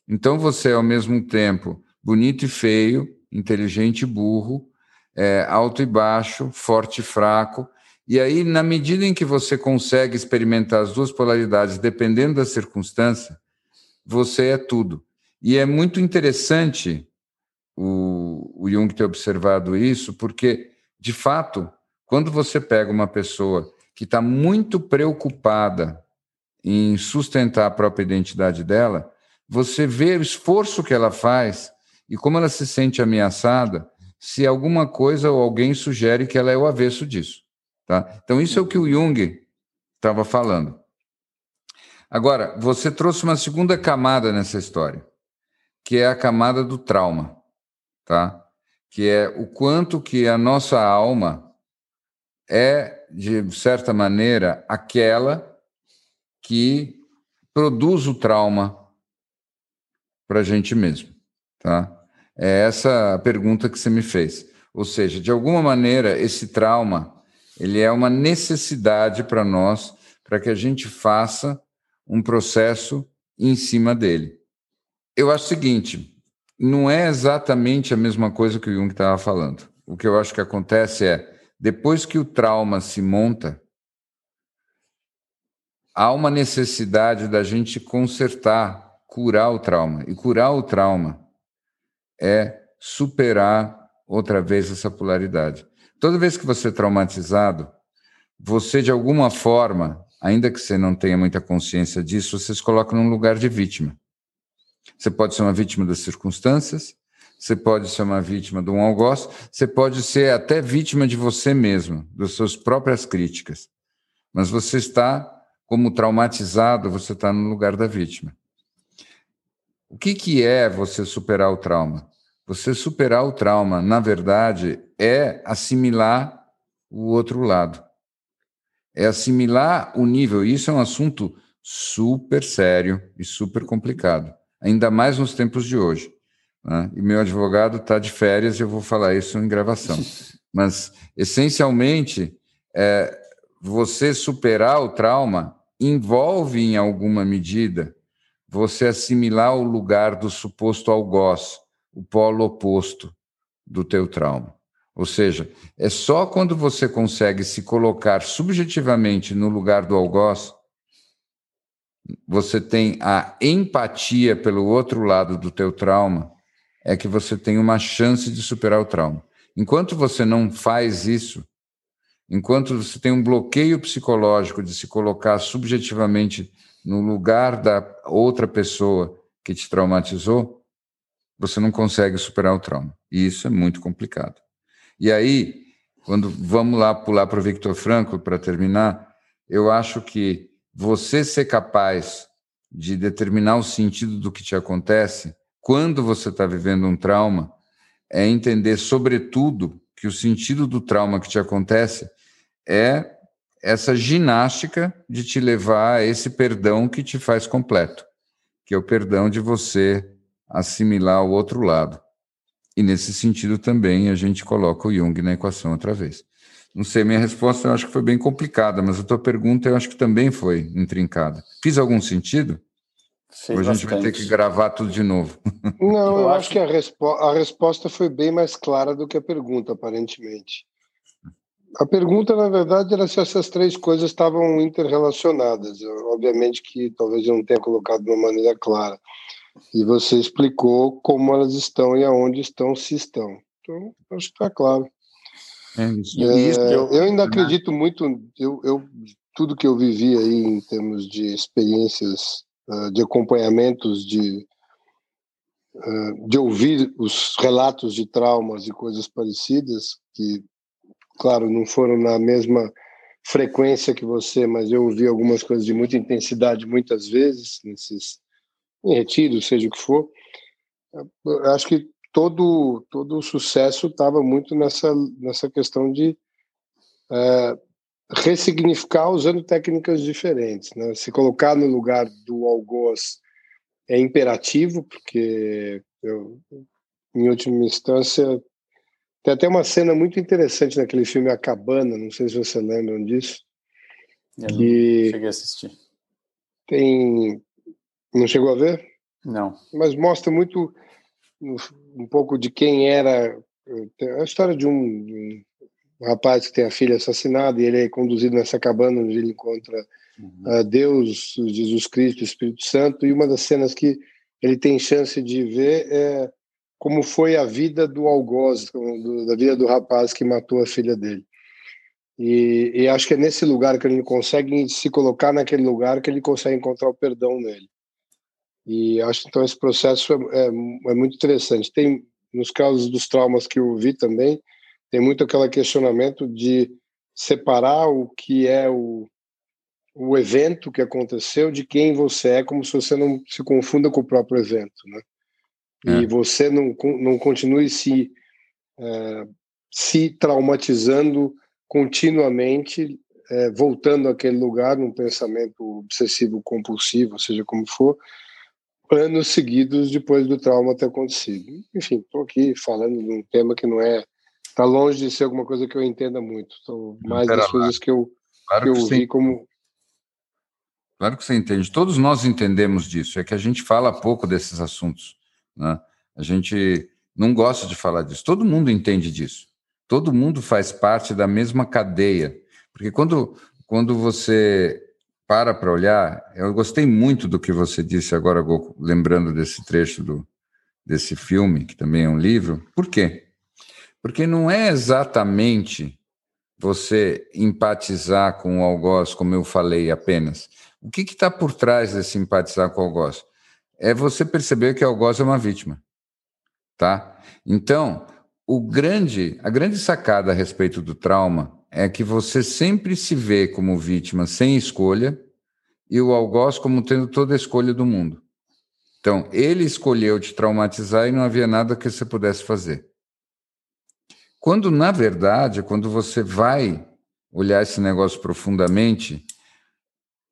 [SPEAKER 1] Então você é ao mesmo tempo bonito e feio, inteligente e burro, é, alto e baixo, forte e fraco. E aí, na medida em que você consegue experimentar as duas polaridades, dependendo da circunstância, você é tudo. E é muito interessante o, o Jung ter observado isso, porque, de fato, quando você pega uma pessoa que está muito preocupada em sustentar a própria identidade dela, você vê o esforço que ela faz e como ela se sente ameaçada se alguma coisa ou alguém sugere que ela é o avesso disso. Tá? Então, isso é o que o Jung estava falando. Agora, você trouxe uma segunda camada nessa história, que é a camada do trauma, tá? que é o quanto que a nossa alma é, de certa maneira, aquela que produz o trauma para a gente mesmo. Tá? É essa a pergunta que você me fez. Ou seja, de alguma maneira, esse trauma ele é uma necessidade para nós, para que a gente faça um processo em cima dele. Eu acho o seguinte, não é exatamente a mesma coisa que o Jung estava falando. O que eu acho que acontece é, depois que o trauma se monta, há uma necessidade da gente consertar, curar o trauma. E curar o trauma é superar outra vez essa polaridade. Toda vez que você é traumatizado, você de alguma forma, ainda que você não tenha muita consciência disso, você se coloca num lugar de vítima. Você pode ser uma vítima das circunstâncias, você pode ser uma vítima de um algoz, você pode ser até vítima de você mesmo, das suas próprias críticas. Mas você está, como traumatizado, você está no lugar da vítima. O que, que é você superar o trauma? Você superar o trauma, na verdade, é assimilar o outro lado. É assimilar o nível. Isso é um assunto super sério e super complicado, ainda mais nos tempos de hoje. Né? E meu advogado está de férias e eu vou falar isso em gravação. *laughs* Mas, essencialmente, é, você superar o trauma envolve, em alguma medida, você assimilar o lugar do suposto algoz, o polo oposto do teu trauma. Ou seja, é só quando você consegue se colocar subjetivamente no lugar do algoz, você tem a empatia pelo outro lado do teu trauma, é que você tem uma chance de superar o trauma. Enquanto você não faz isso, enquanto você tem um bloqueio psicológico de se colocar subjetivamente no lugar da outra pessoa que te traumatizou, você não consegue superar o trauma. E isso é muito complicado. E aí, quando vamos lá pular para o Victor Frankl para terminar, eu acho que você ser capaz de determinar o sentido do que te acontece quando você está vivendo um trauma, é entender, sobretudo, que o sentido do trauma que te acontece é essa ginástica de te levar a esse perdão que te faz completo, que é o perdão de você assimilar o outro lado. E nesse sentido também a gente coloca o Jung na equação outra vez. Não sei, minha resposta eu acho que foi bem complicada, mas a tua pergunta eu acho que também foi intrincada. Fiz algum sentido? Ou a gente vai ter que gravar tudo de novo?
[SPEAKER 3] Não, eu, *laughs* eu acho que a, respo a resposta foi bem mais clara do que a pergunta, aparentemente. A pergunta, na verdade, era se essas três coisas estavam interrelacionadas. Obviamente que talvez eu não tenha colocado de uma maneira clara. E você explicou como elas estão e aonde estão, se estão. Então, acho que está claro. É, isso. É, eu, eu, ainda acredito muito, eu, eu, tudo que eu vivi aí em termos de experiências, uh, de acompanhamentos, de, uh, de ouvir os relatos de traumas e coisas parecidas, que, claro, não foram na mesma frequência que você, mas eu ouvi algumas coisas de muita intensidade muitas vezes, nesses em retiro, seja o que for. Eu acho que todo todo o sucesso estava muito nessa nessa questão de é, ressignificar usando técnicas diferentes, né? Se colocar no lugar do algoz é imperativo, porque eu, em última instância tem até uma cena muito interessante naquele filme A Cabana, não sei se você lembram disso.
[SPEAKER 2] Eu que cheguei a assistir.
[SPEAKER 3] Tem. Não chegou a ver?
[SPEAKER 2] Não.
[SPEAKER 3] Mas mostra muito um pouco de quem era a história de um, de um rapaz que tem a filha assassinada e ele é conduzido nessa cabana onde ele encontra uhum. uh, Deus, Jesus Cristo, Espírito Santo e uma das cenas que ele tem chance de ver é como foi a vida do algoz, do, da vida do rapaz que matou a filha dele. E, e, acho que é nesse lugar que ele consegue se colocar naquele lugar que ele consegue encontrar o perdão nele. E acho então esse processo é, é, é muito interessante. Tem nos casos dos traumas que eu vi também, tem muito aquele questionamento de separar o que é o, o evento que aconteceu de quem você é, como se você não se confunda com o próprio evento, né? É. E você não, não continue se, é, se traumatizando continuamente, é, voltando àquele lugar num pensamento obsessivo compulsivo, seja como for, anos seguidos depois do trauma ter acontecido. Enfim, estou aqui falando de um tema que não é. Está longe de ser alguma coisa que eu entenda muito. São mais das lá. coisas que eu, claro que eu que vi como.
[SPEAKER 1] Claro que você entende. Todos nós entendemos disso. É que a gente fala pouco desses assuntos. Né? A gente não gosta de falar disso. Todo mundo entende disso. Todo mundo faz parte da mesma cadeia. Porque quando, quando você para para olhar, eu gostei muito do que você disse agora, Goku, lembrando desse trecho do, desse filme, que também é um livro. Por quê? Porque não é exatamente você empatizar com o algoz, como eu falei apenas. O que está por trás desse empatizar com o algoz? É você perceber que o algoz é uma vítima. Tá? Então, o grande, a grande sacada a respeito do trauma é que você sempre se vê como vítima sem escolha e o algoz como tendo toda a escolha do mundo. Então, ele escolheu te traumatizar e não havia nada que você pudesse fazer. Quando, na verdade, quando você vai olhar esse negócio profundamente,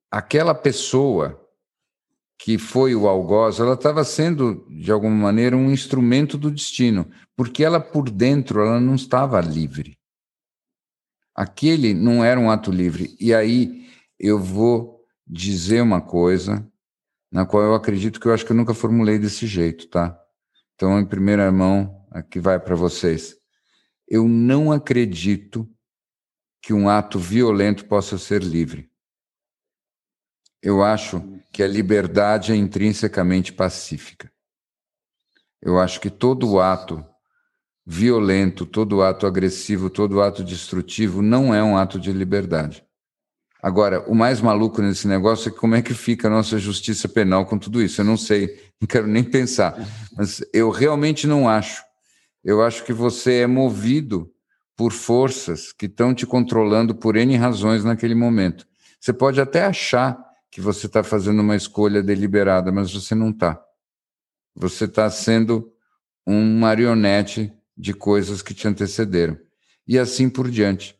[SPEAKER 1] aquela pessoa que foi o algoz, ela estava sendo, de alguma maneira, um instrumento do destino, porque ela, por dentro, ela não estava livre. Aquele não era um ato livre. E aí eu vou dizer uma coisa na qual eu acredito que eu acho que eu nunca formulei desse jeito, tá? Então, em primeira mão, aqui vai para vocês. Eu não acredito que um ato violento possa ser livre. Eu acho que a liberdade é intrinsecamente pacífica. Eu acho que todo ato violento, todo ato agressivo, todo ato destrutivo não é um ato de liberdade. Agora, o mais maluco nesse negócio é como é que fica a nossa justiça penal com tudo isso. Eu não sei, *laughs* não quero nem pensar, mas eu realmente não acho. Eu acho que você é movido por forças que estão te controlando por N razões naquele momento. Você pode até achar que você está fazendo uma escolha deliberada, mas você não está. Você está sendo um marionete de coisas que te antecederam. E assim por diante.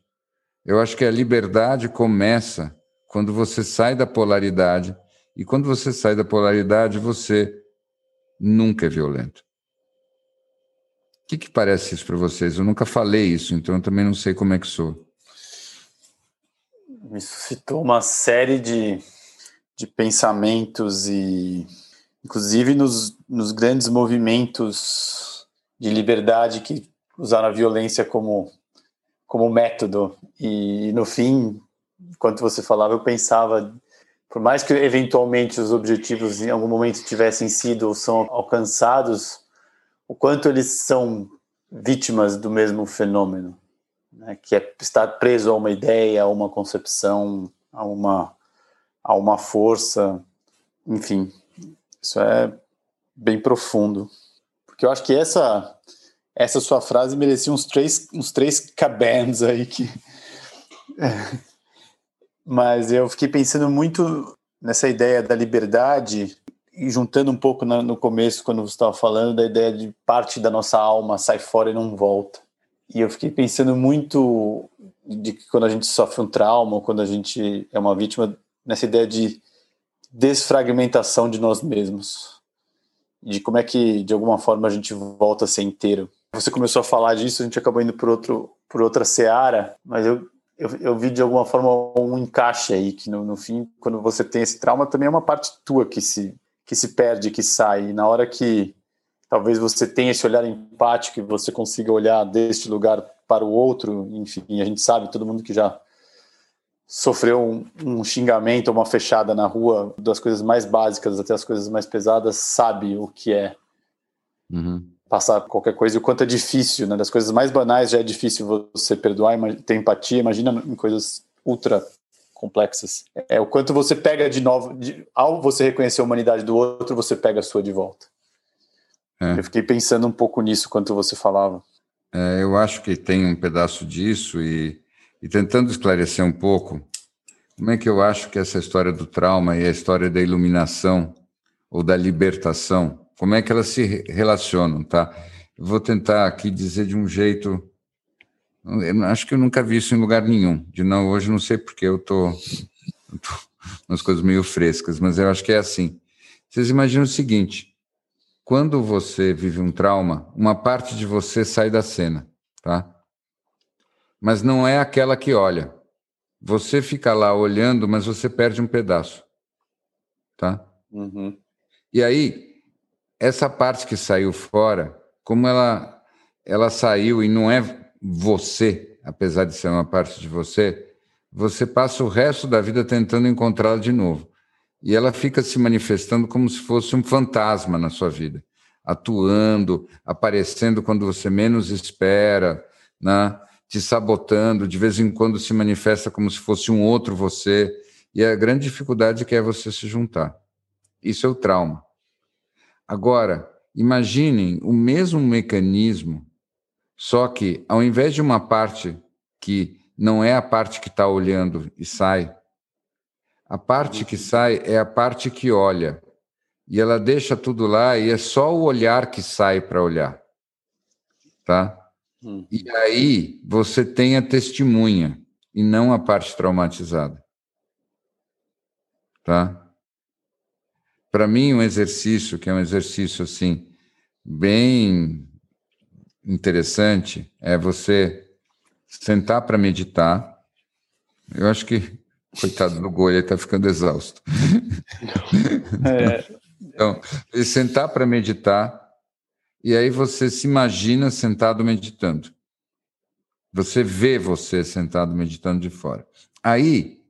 [SPEAKER 1] Eu acho que a liberdade começa quando você sai da polaridade. E quando você sai da polaridade, você nunca é violento. O que, que parece isso para vocês? Eu nunca falei isso, então eu também não sei como é que sou.
[SPEAKER 2] Me suscitou uma série de, de pensamentos e, inclusive, nos, nos grandes movimentos de liberdade que usaram a violência como, como método. E no fim, enquanto você falava, eu pensava, por mais que eventualmente os objetivos em algum momento tivessem sido ou são alcançados, o quanto eles são vítimas do mesmo fenômeno, né? que é estar preso a uma ideia, a uma concepção, a uma, a uma força, enfim, isso é bem profundo. Porque eu acho que essa essa sua frase merecia uns três, uns três cabans aí que. *laughs* Mas eu fiquei pensando muito nessa ideia da liberdade e juntando um pouco no começo, quando você estava falando, da ideia de parte da nossa alma sai fora e não volta. E eu fiquei pensando muito de que quando a gente sofre um trauma, quando a gente é uma vítima, nessa ideia de desfragmentação de nós mesmos. De como é que, de alguma forma, a gente volta a ser inteiro. Você começou a falar disso, a gente acabou indo por, outro, por outra seara, mas eu eu, eu vi de alguma forma um encaixe aí, que no, no fim, quando você tem esse trauma, também é uma parte tua que se, que se perde, que sai. E na hora que talvez você tenha esse olhar empático e você consiga olhar deste lugar para o outro, enfim, a gente sabe, todo mundo que já sofreu um, um xingamento uma fechada na rua, das coisas mais básicas até as coisas mais pesadas, sabe o que é. Uhum passar qualquer coisa e o quanto é difícil, né? Das coisas mais banais já é difícil você perdoar, ter empatia, imagina em coisas ultra complexas. É o quanto você pega de novo, de, ao você reconhecer a humanidade do outro, você pega a sua de volta. É. Eu fiquei pensando um pouco nisso quando você falava.
[SPEAKER 1] É, eu acho que tem um pedaço disso e, e tentando esclarecer um pouco como é que eu acho que essa história do trauma e a história da iluminação ou da libertação como é que elas se relacionam, tá? Vou tentar aqui dizer de um jeito. Eu acho que eu nunca vi isso em lugar nenhum. De não, hoje não sei porque eu tô, eu tô *laughs* umas coisas meio frescas, mas eu acho que é assim. Vocês imaginam o seguinte: quando você vive um trauma, uma parte de você sai da cena, tá? Mas não é aquela que olha. Você fica lá olhando, mas você perde um pedaço, tá? Uhum. E aí essa parte que saiu fora, como ela, ela saiu e não é você, apesar de ser uma parte de você, você passa o resto da vida tentando encontrá-la de novo. E ela fica se manifestando como se fosse um fantasma na sua vida, atuando, aparecendo quando você menos espera, né? te sabotando, de vez em quando se manifesta como se fosse um outro você. E a grande dificuldade que é você se juntar. Isso é o trauma. Agora, imaginem o mesmo mecanismo, só que ao invés de uma parte que não é a parte que está olhando e sai, a parte que sai é a parte que olha. E ela deixa tudo lá e é só o olhar que sai para olhar. Tá? Hum. E aí você tem a testemunha e não a parte traumatizada. Tá? Para mim, um exercício, que é um exercício assim, bem interessante, é você sentar para meditar. Eu acho que, coitado do Goi, ele está ficando exausto. *laughs* É. então, sentar para meditar, e aí você se imagina sentado meditando. Você vê você sentado meditando de fora. Aí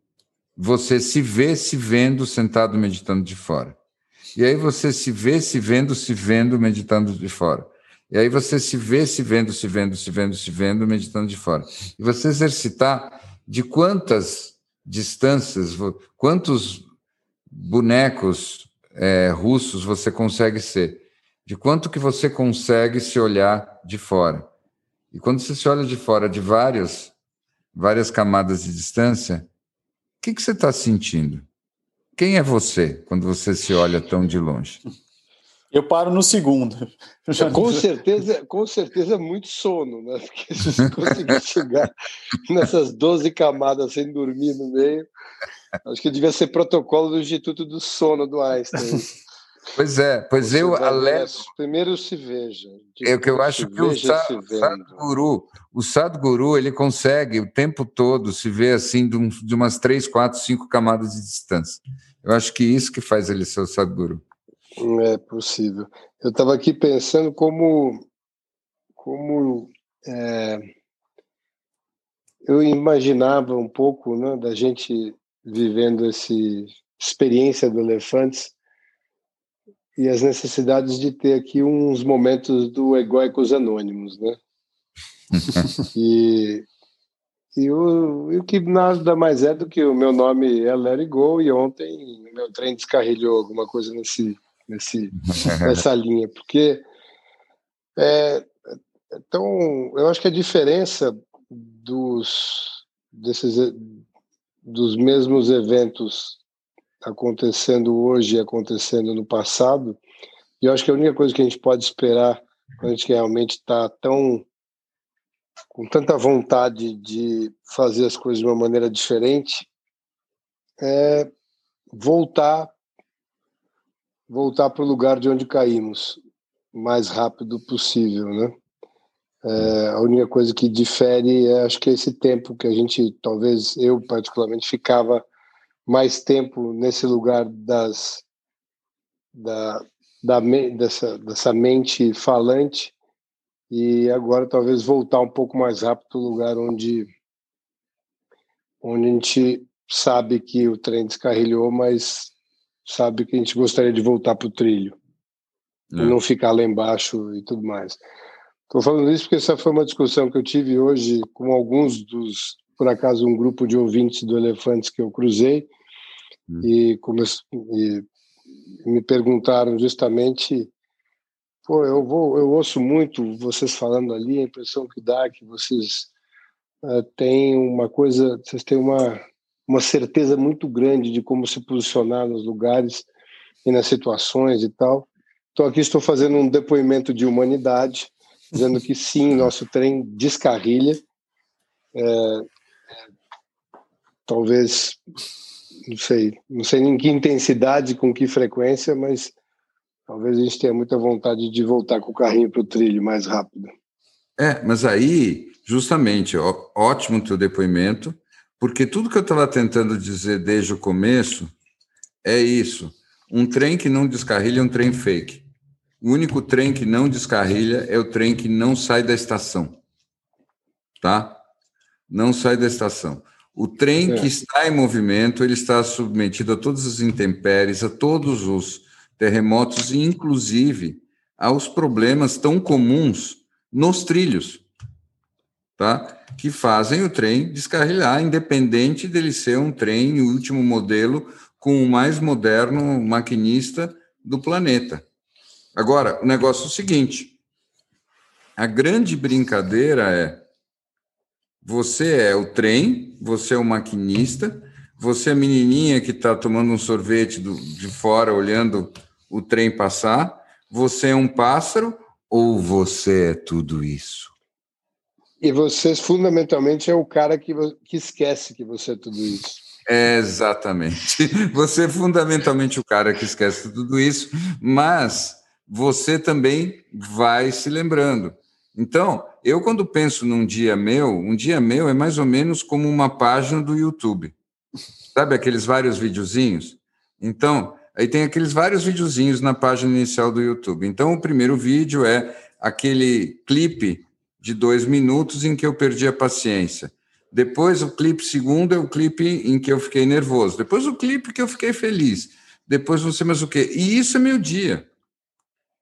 [SPEAKER 1] você se vê se vendo sentado meditando de fora. E aí você se vê se vendo, se vendo, meditando de fora. E aí você se vê se vendo, se vendo, se vendo, se vendo, meditando de fora. E você exercitar de quantas distâncias, quantos bonecos é, russos você consegue ser. De quanto que você consegue se olhar de fora. E quando você se olha de fora de várias, várias camadas de distância, o que, que você está sentindo? Quem é você quando você se olha tão de longe?
[SPEAKER 2] Eu paro no segundo.
[SPEAKER 3] Com certeza, com certeza muito sono, né? Porque se você conseguir *laughs* chegar nessas 12 camadas sem dormir no meio, acho que devia ser protocolo do Instituto do Sono do Einstein.
[SPEAKER 1] Pois é, pois Você eu alerto.
[SPEAKER 3] Primeiro se veja.
[SPEAKER 1] É o que eu acho que o Sadhguru, o Sadhguru, ele consegue o tempo todo se ver assim de, um, de umas três, quatro, cinco camadas de distância. Eu acho que isso que faz ele ser o Sadhguru.
[SPEAKER 3] É possível. Eu estava aqui pensando como, como é, eu imaginava um pouco né, da gente vivendo esse experiência do Elefantes e as necessidades de ter aqui uns momentos do Egóicos Anônimos, né? *laughs* e, e, o, e o que nada mais é do que o meu nome é Larry Go e ontem o meu trem descarrilhou alguma coisa nesse, nesse, *laughs* nessa linha, porque é, então eu acho que a diferença dos desses dos mesmos eventos acontecendo hoje e acontecendo no passado. E eu acho que a única coisa que a gente pode esperar quando a gente realmente está tão com tanta vontade de fazer as coisas de uma maneira diferente é voltar voltar para o lugar de onde caímos o mais rápido possível, né? É, a única coisa que difere é, acho que é esse tempo que a gente, talvez eu particularmente, ficava mais tempo nesse lugar das da, da dessa, dessa mente falante e agora talvez voltar um pouco mais rápido o lugar onde onde a gente sabe que o trem descarrilhou, mas sabe que a gente gostaria de voltar para o trilho é. e não ficar lá embaixo e tudo mais. Estou falando isso porque essa foi uma discussão que eu tive hoje com alguns dos, por acaso, um grupo de ouvintes do Elefantes que eu cruzei hum. e, e, me perguntaram justamente, pô, eu vou, eu ouço muito vocês falando ali, a impressão que dá é que vocês uh, têm uma coisa, vocês têm uma uma certeza muito grande de como se posicionar nos lugares e nas situações e tal. Então aqui estou fazendo um depoimento de humanidade dizendo que sim, *laughs* nosso trem descarrilha. É, talvez, não sei, não sei em que intensidade, com que frequência, mas talvez a gente tenha muita vontade de voltar com o carrinho para o trilho mais rápido.
[SPEAKER 1] É, mas aí, justamente, ó, ótimo teu depoimento, porque tudo que eu estava tentando dizer desde o começo é isso. Um trem que não descarrilha é um trem fake. O único trem que não descarrilha é o trem que não sai da estação. Tá? Não sai da estação. O trem é. que está em movimento, ele está submetido a todas as intempéries, a todos os terremotos e, inclusive, aos problemas tão comuns nos trilhos, tá? Que fazem o trem descarrilhar, independente dele ser um trem último modelo com o mais moderno maquinista do planeta. Agora, o negócio é o seguinte: a grande brincadeira é você é o trem, você é o maquinista, você é a menininha que está tomando um sorvete do, de fora, olhando o trem passar, você é um pássaro ou você é tudo isso?
[SPEAKER 3] E você, fundamentalmente, é o cara que, que esquece que você é tudo isso.
[SPEAKER 1] É, exatamente. *laughs* Você é fundamentalmente o cara que esquece tudo isso, mas você também vai se lembrando. Então, eu quando penso num dia meu, um dia meu é mais ou menos como uma página do YouTube. Sabe aqueles vários videozinhos? Então, aí tem aqueles vários videozinhos na página inicial do YouTube. Então, o primeiro vídeo é aquele clipe de dois minutos em que eu perdi a paciência. Depois, o clipe segundo é o clipe em que eu fiquei nervoso. Depois, o clipe que eu fiquei feliz. Depois, não sei mais o quê. E isso é meu dia.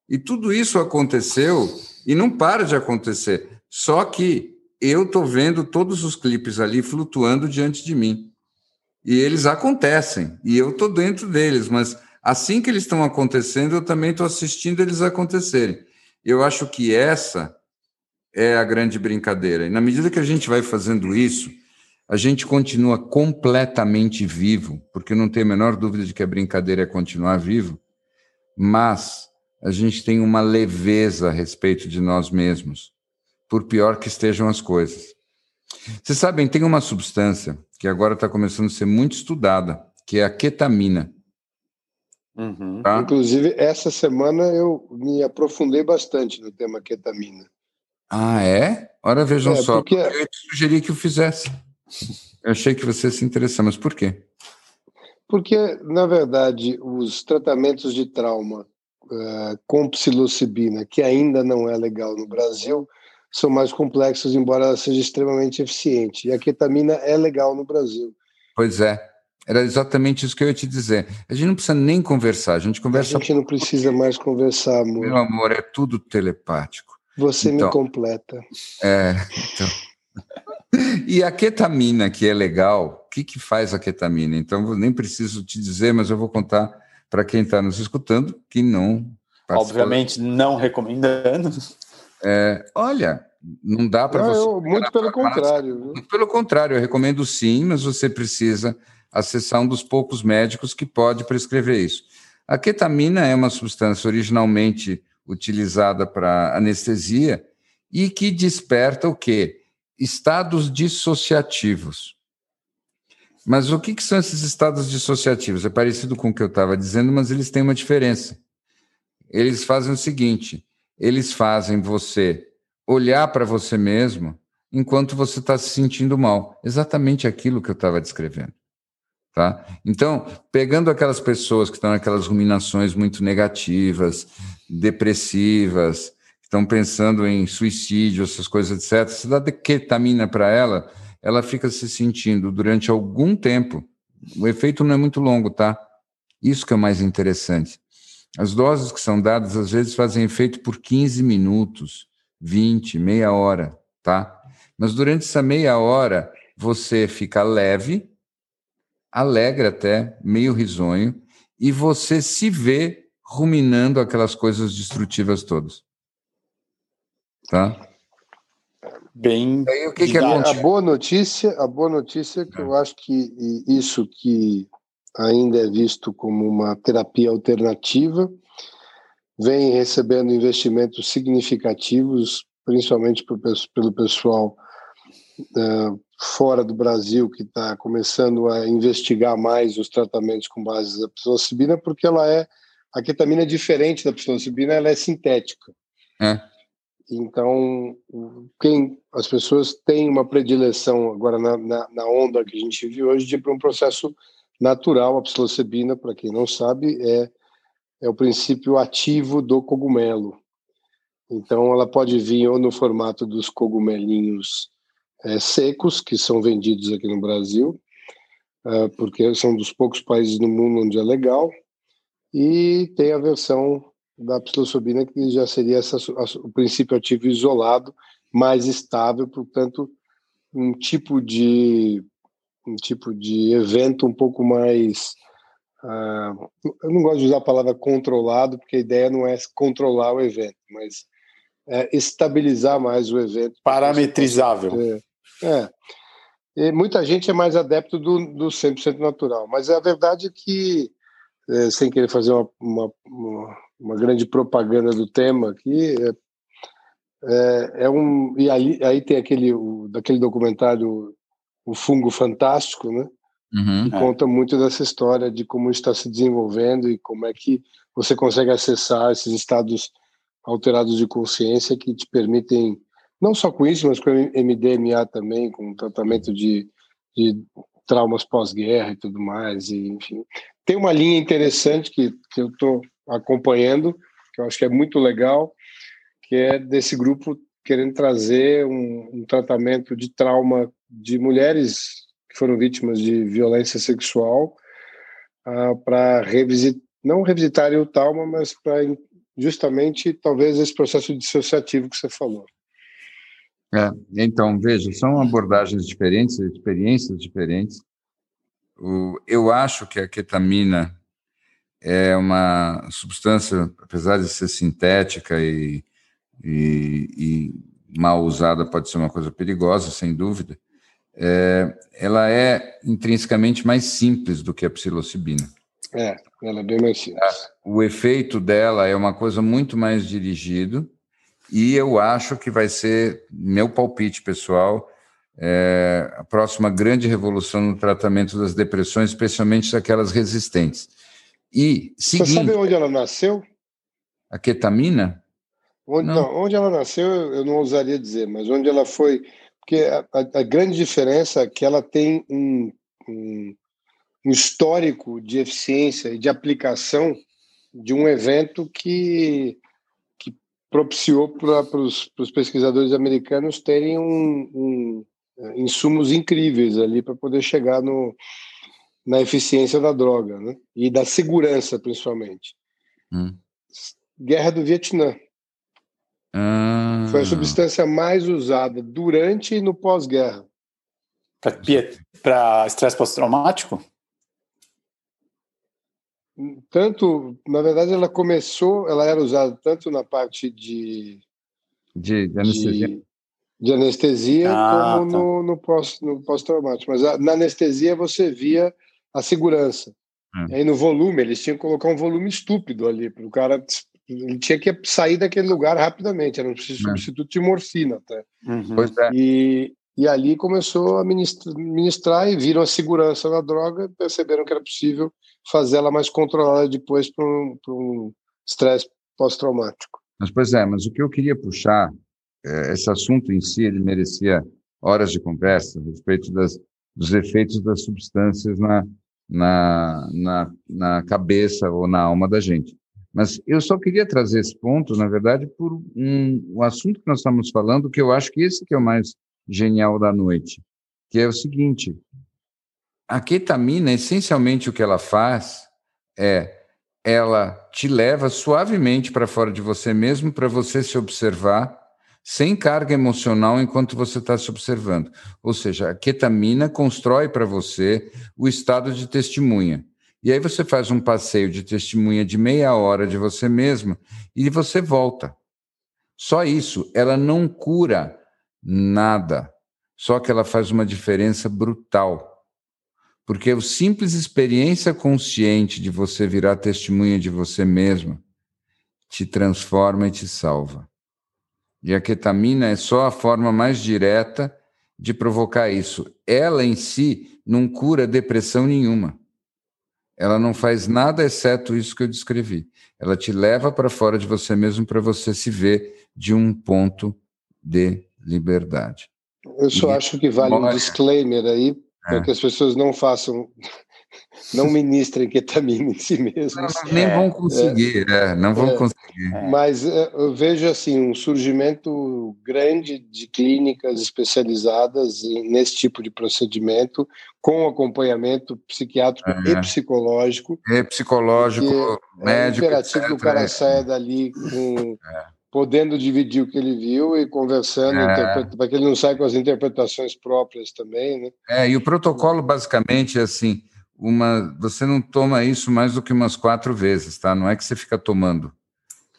[SPEAKER 1] E tudo isso aconteceu e não para de acontecer. Só que eu estou vendo todos os clipes ali flutuando diante de mim. E eles acontecem, e eu estou dentro deles, mas assim que eles estão acontecendo, eu também estou assistindo eles acontecerem. Eu acho que essa é a grande brincadeira. E na medida que a gente vai fazendo isso, a gente continua completamente vivo, porque não tem a menor dúvida de que a brincadeira é continuar vivo, mas a gente tem uma leveza a respeito de nós mesmos, por pior que estejam as coisas. Vocês sabem, tem uma substância que agora está começando a ser muito estudada, que é a ketamina.
[SPEAKER 3] Uhum. Tá? Inclusive, essa semana eu me aprofundei bastante no tema ketamina.
[SPEAKER 1] Ah, é? Ora, vejam é, só, porque... eu te sugeri que o fizesse. Eu achei que você se interessar, mas por quê?
[SPEAKER 3] Porque, na verdade, os tratamentos de trauma uh, com psilocibina, que ainda não é legal no Brasil, são mais complexos, embora ela seja extremamente eficiente. E a ketamina é legal no Brasil.
[SPEAKER 1] Pois é. Era exatamente isso que eu ia te dizer. A gente não precisa nem conversar, a gente conversa.
[SPEAKER 3] A gente não precisa mais conversar, amor.
[SPEAKER 1] Meu amor, é tudo telepático.
[SPEAKER 3] Você então, me completa.
[SPEAKER 1] É, então. E a ketamina, que é legal, o que, que faz a ketamina? Então, nem preciso te dizer, mas eu vou contar para quem está nos escutando que não.
[SPEAKER 2] Obviamente, não recomendando.
[SPEAKER 1] É, olha, não dá para você.
[SPEAKER 3] Eu, muito pelo contrário.
[SPEAKER 1] Pelo contrário, eu recomendo sim, mas você precisa acessar um dos poucos médicos que pode prescrever isso. A ketamina é uma substância originalmente utilizada para anestesia e que desperta o quê? estados dissociativos. Mas o que, que são esses estados dissociativos? É parecido com o que eu estava dizendo, mas eles têm uma diferença. Eles fazem o seguinte: eles fazem você olhar para você mesmo enquanto você está se sentindo mal. Exatamente aquilo que eu estava descrevendo. Tá? Então, pegando aquelas pessoas que estão naquelas ruminações muito negativas, depressivas, estão pensando em suicídio, essas coisas, etc. Se dá ketamina para ela, ela fica se sentindo durante algum tempo. O efeito não é muito longo, tá? Isso que é mais interessante. As doses que são dadas, às vezes, fazem efeito por 15 minutos, 20, meia hora, tá? Mas durante essa meia hora, você fica leve, alegre até, meio risonho, e você se vê ruminando aquelas coisas destrutivas todas. Tá?
[SPEAKER 2] Bem.
[SPEAKER 3] Aí, o que, que é a boa notícia, a boa notícia é que é. eu acho que isso que ainda é visto como uma terapia alternativa vem recebendo investimentos significativos, principalmente pelo pessoal uh, fora do Brasil que está começando a investigar mais os tratamentos com base da psilocibina, porque ela é a ketamina é diferente da psilocibina, ela é sintética. É. Então, quem as pessoas têm uma predileção agora na, na, na onda que a gente vive hoje de para um processo natural. A psilocibina, para quem não sabe, é é o princípio ativo do cogumelo. Então, ela pode vir ou no formato dos cogumelinhos é, secos, que são vendidos aqui no Brasil, é, porque são dos poucos países no mundo onde é legal, e tem a versão da psilocibina, que já seria essa, o princípio ativo isolado, mais estável, portanto, um tipo de um tipo de evento um pouco mais uh, eu não gosto de usar a palavra controlado porque a ideia não é controlar o evento mas é estabilizar mais o evento
[SPEAKER 2] parametrizável
[SPEAKER 3] é, é. E muita gente é mais adepto do, do 100% natural mas a verdade é que é, sem querer fazer uma, uma, uma uma grande propaganda do tema aqui. É, é, um e aí, aí tem aquele o, daquele documentário o fungo fantástico, né? Uhum, que é. conta muito dessa história de como está se desenvolvendo e como é que você consegue acessar esses estados alterados de consciência que te permitem não só com isso, mas com MDMA também, com tratamento de, de traumas pós-guerra e tudo mais, e, enfim. Tem uma linha interessante que, que eu estou acompanhando, que eu acho que é muito legal, que é desse grupo querendo trazer um, um tratamento de trauma de mulheres que foram vítimas de violência sexual uh, para revisitar, não revisitarem o trauma, mas para justamente talvez esse processo dissociativo que você falou.
[SPEAKER 1] É, então, veja, são abordagens diferentes, experiências diferentes. O, eu acho que a ketamina é uma substância, apesar de ser sintética e, e, e mal usada, pode ser uma coisa perigosa, sem dúvida. É, ela é intrinsecamente mais simples do que a psilocibina.
[SPEAKER 3] É, ela é bem mais simples.
[SPEAKER 1] O efeito dela é uma coisa muito mais dirigido e eu acho que vai ser, meu palpite pessoal, é, a próxima grande revolução no tratamento das depressões, especialmente daquelas resistentes e seguinte, Você
[SPEAKER 3] sabe onde ela nasceu?
[SPEAKER 1] A ketamina?
[SPEAKER 3] Onde, não. não. onde ela nasceu, eu não ousaria dizer, mas onde ela foi. Porque a, a grande diferença é que ela tem um, um, um histórico de eficiência e de aplicação de um evento que, que propiciou para os pesquisadores americanos terem um, um, insumos incríveis ali para poder chegar no, na eficiência da droga, né? E da segurança, principalmente. Hum. Guerra do Vietnã. Ah. Foi a substância mais usada durante e no pós-guerra.
[SPEAKER 2] Para estresse pós-traumático?
[SPEAKER 3] Tanto, na verdade, ela começou, ela era usada tanto na parte de,
[SPEAKER 1] de, de anestesia, de,
[SPEAKER 3] de anestesia ah, como tá. no, no, pós, no pós-traumático. Mas a, na anestesia você via a segurança. Hum. Aí no volume, eles tinham que colocar um volume estúpido ali, para o cara. Ele tinha que sair daquele lugar rapidamente, era um hum. substituto de morfina até.
[SPEAKER 1] Uhum. Pois é.
[SPEAKER 3] E, e ali começou a ministrar, ministrar e viram a segurança na droga, perceberam que era possível fazer ela mais controlada depois para um estresse pós-traumático.
[SPEAKER 1] Mas, pois é, mas o que eu queria puxar, é, esse assunto em si, ele merecia horas de conversa a respeito das, dos efeitos das substâncias na, na, na, na cabeça ou na alma da gente. Mas eu só queria trazer esse ponto, na verdade, por um, um assunto que nós estamos falando, que eu acho que esse que é o mais genial da noite, que é o seguinte: a ketamina, essencialmente o que ela faz é ela te leva suavemente para fora de você mesmo para você se observar sem carga emocional enquanto você está se observando. Ou seja, a ketamina constrói para você o estado de testemunha. E aí você faz um passeio de testemunha de meia hora de você mesmo e você volta. Só isso, ela não cura nada. Só que ela faz uma diferença brutal. Porque a simples experiência consciente de você virar testemunha de você mesmo te transforma e te salva. E a ketamina é só a forma mais direta de provocar isso. Ela em si não cura depressão nenhuma. Ela não faz nada exceto isso que eu descrevi. Ela te leva para fora de você mesmo para você se ver de um ponto de liberdade.
[SPEAKER 3] Eu só e acho que vale um disclaimer aí, para é. que as pessoas não façam, não ministrem ketamina em si mesmas.
[SPEAKER 1] Não, nem vão conseguir, é. É, não vão é. conseguir.
[SPEAKER 3] Mas é, eu vejo assim um surgimento grande de clínicas especializadas nesse tipo de procedimento, com acompanhamento psiquiátrico e psicológico.
[SPEAKER 1] E psicológico, médico.
[SPEAKER 3] É imperativo que o cara saia dali com podendo dividir o que ele viu e conversando, é. para que ele não saia com as interpretações próprias também, né?
[SPEAKER 1] É, e o protocolo basicamente é assim, uma, você não toma isso mais do que umas quatro vezes, tá? Não é que você fica tomando.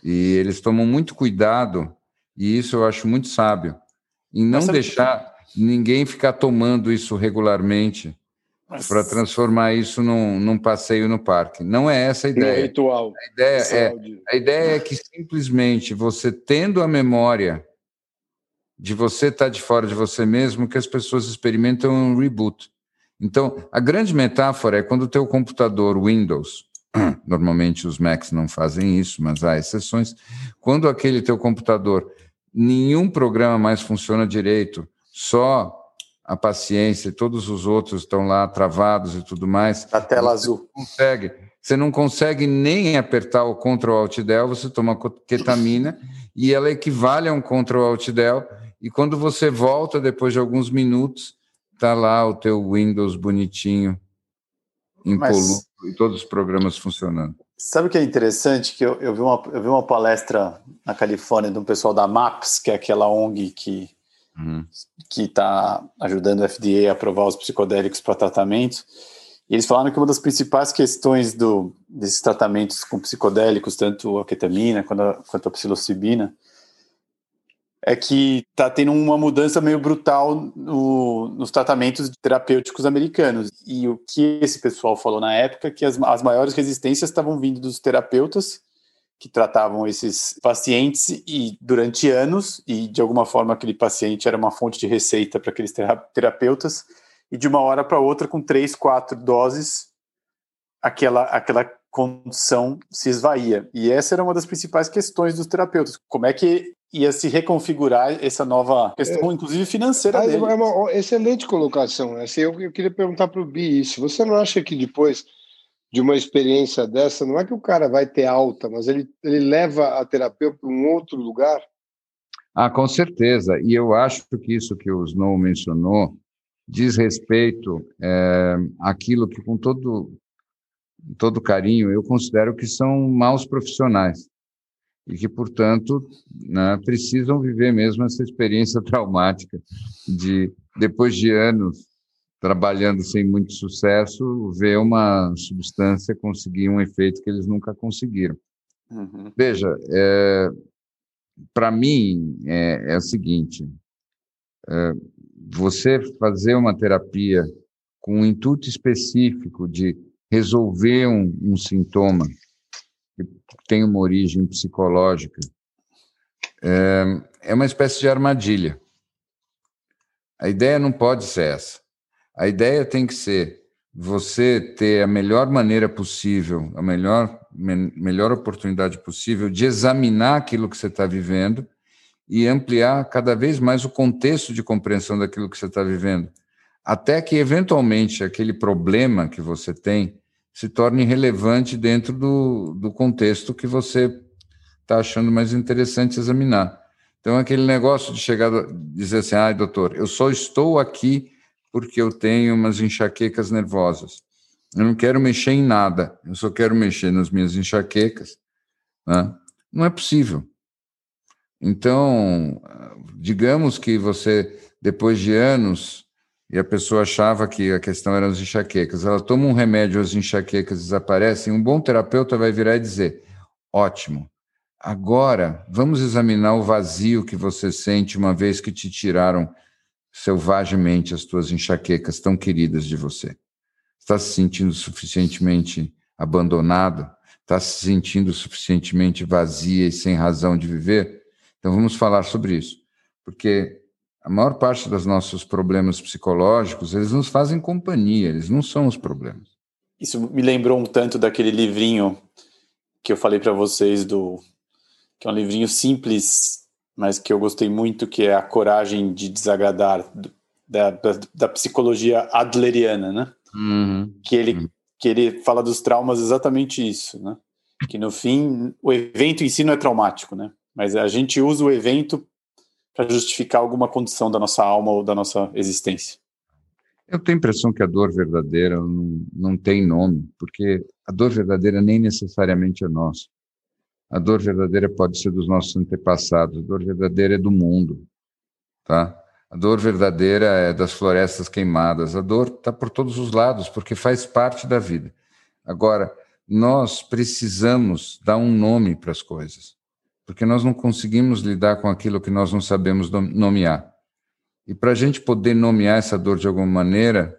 [SPEAKER 1] E eles tomam muito cuidado, e isso eu acho muito sábio, em não deixar ninguém ficar tomando isso regularmente, para transformar isso num, num, passeio no parque. Não é essa a ideia.
[SPEAKER 3] No ritual.
[SPEAKER 1] A ideia, é, a ideia é que simplesmente você tendo a memória de você estar tá de fora de você mesmo, que as pessoas experimentam um reboot. Então, a grande metáfora é quando o teu computador Windows, *clears throat* normalmente os Macs não fazem isso, mas há exceções, quando aquele teu computador, nenhum programa mais funciona direito, só a paciência e todos os outros estão lá travados e tudo mais.
[SPEAKER 2] A tela azul.
[SPEAKER 1] Consegue. Você não consegue nem apertar o Ctrl Alt Del, você toma ketamina e ela equivale a um Ctrl Alt Del e quando você volta depois de alguns minutos, tá lá o teu Windows bonitinho, impoluto e todos os programas funcionando.
[SPEAKER 2] Sabe o que é interessante? Que eu, eu, vi uma, eu vi uma palestra na Califórnia de um pessoal da MAPS, que é aquela ONG que uhum. que está ajudando o FDA a aprovar os psicodélicos para tratamento. E eles falaram que uma das principais questões do, desses tratamentos com psicodélicos, tanto a ketamina quanto a, quanto a psilocibina, é que está tendo uma mudança meio brutal no, nos tratamentos terapêuticos americanos. E o que esse pessoal falou na época é que as, as maiores resistências estavam vindo dos terapeutas que tratavam esses pacientes e durante anos e de alguma forma aquele paciente era uma fonte de receita para aqueles terapeutas e de uma hora para outra com três, quatro doses aquela aquela condição se esvaía e essa era uma das principais questões dos terapeutas como é que ia se reconfigurar essa nova questão, é, inclusive financeira
[SPEAKER 3] é
[SPEAKER 2] dele.
[SPEAKER 3] É uma excelente colocação. Assim, eu, eu queria perguntar para o Bi isso. Você não acha que depois de uma experiência dessa, não é que o cara vai ter alta, mas ele, ele leva a terapia para um outro lugar?
[SPEAKER 1] Ah, com certeza. E eu acho que isso que o Snow mencionou diz respeito é, àquilo que, com todo, todo carinho, eu considero que são maus profissionais e que, portanto, né, precisam viver mesmo essa experiência *laughs* traumática de, depois de anos trabalhando sem muito sucesso, ver uma substância conseguir um efeito que eles nunca conseguiram. Uhum. Veja, é, para mim é, é, o seguinte: é, você fazer uma terapia com um intuito específico de resolver um, um sintoma que tem uma origem psicológica é, é uma espécie de armadilha. A ideia não pode ser essa. A ideia tem que ser você ter a melhor maneira possível, a melhor, me, melhor oportunidade possível de examinar aquilo que você está vivendo e ampliar cada vez mais o contexto de compreensão daquilo que você está vivendo, até que, eventualmente, aquele problema que você tem se torne relevante dentro do, do contexto que você está achando mais interessante examinar. Então, aquele negócio de chegar dizer assim, ai, doutor, eu só estou aqui porque eu tenho umas enxaquecas nervosas. Eu não quero mexer em nada, eu só quero mexer nas minhas enxaquecas. Né? Não é possível. Então, digamos que você, depois de anos, e a pessoa achava que a questão eram as enxaquecas, ela toma um remédio, as enxaquecas desaparecem, um bom terapeuta vai virar e dizer: ótimo, agora vamos examinar o vazio que você sente uma vez que te tiraram selvagemente as tuas enxaquecas tão queridas de você? Está se sentindo suficientemente abandonado? Está se sentindo suficientemente vazia e sem razão de viver? Então vamos falar sobre isso, porque a maior parte dos nossos problemas psicológicos, eles nos fazem companhia, eles não são os problemas.
[SPEAKER 2] Isso me lembrou um tanto daquele livrinho que eu falei para vocês do que é um livrinho simples mas que eu gostei muito, que é a coragem de desagradar da, da, da psicologia adleriana, né? Uhum. Que ele uhum. que ele fala dos traumas exatamente isso, né? Que no fim o evento em si não é traumático, né? Mas a gente usa o evento para justificar alguma condição da nossa alma ou da nossa existência.
[SPEAKER 1] Eu tenho a impressão que a dor verdadeira não, não tem nome, porque a dor verdadeira nem necessariamente é nossa. A dor verdadeira pode ser dos nossos antepassados, a dor verdadeira é do mundo, tá? A dor verdadeira é das florestas queimadas. A dor está por todos os lados, porque faz parte da vida. Agora, nós precisamos dar um nome para as coisas, porque nós não conseguimos lidar com aquilo que nós não sabemos nomear. E para a gente poder nomear essa dor de alguma maneira,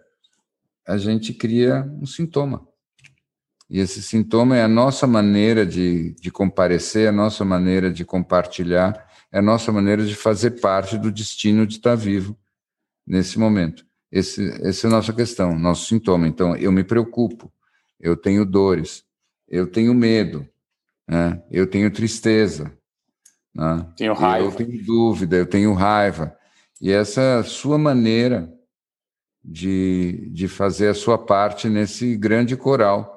[SPEAKER 1] a gente cria um sintoma. E esse sintoma é a nossa maneira de, de comparecer, a nossa maneira de compartilhar, é a nossa maneira de fazer parte do destino de estar vivo nesse momento. Esse, essa é a nossa questão, nosso sintoma. Então, eu me preocupo, eu tenho dores, eu tenho medo, né? eu tenho tristeza, né?
[SPEAKER 2] tenho raiva.
[SPEAKER 1] eu tenho dúvida, eu tenho raiva. E essa é a sua maneira de, de fazer a sua parte nesse grande coral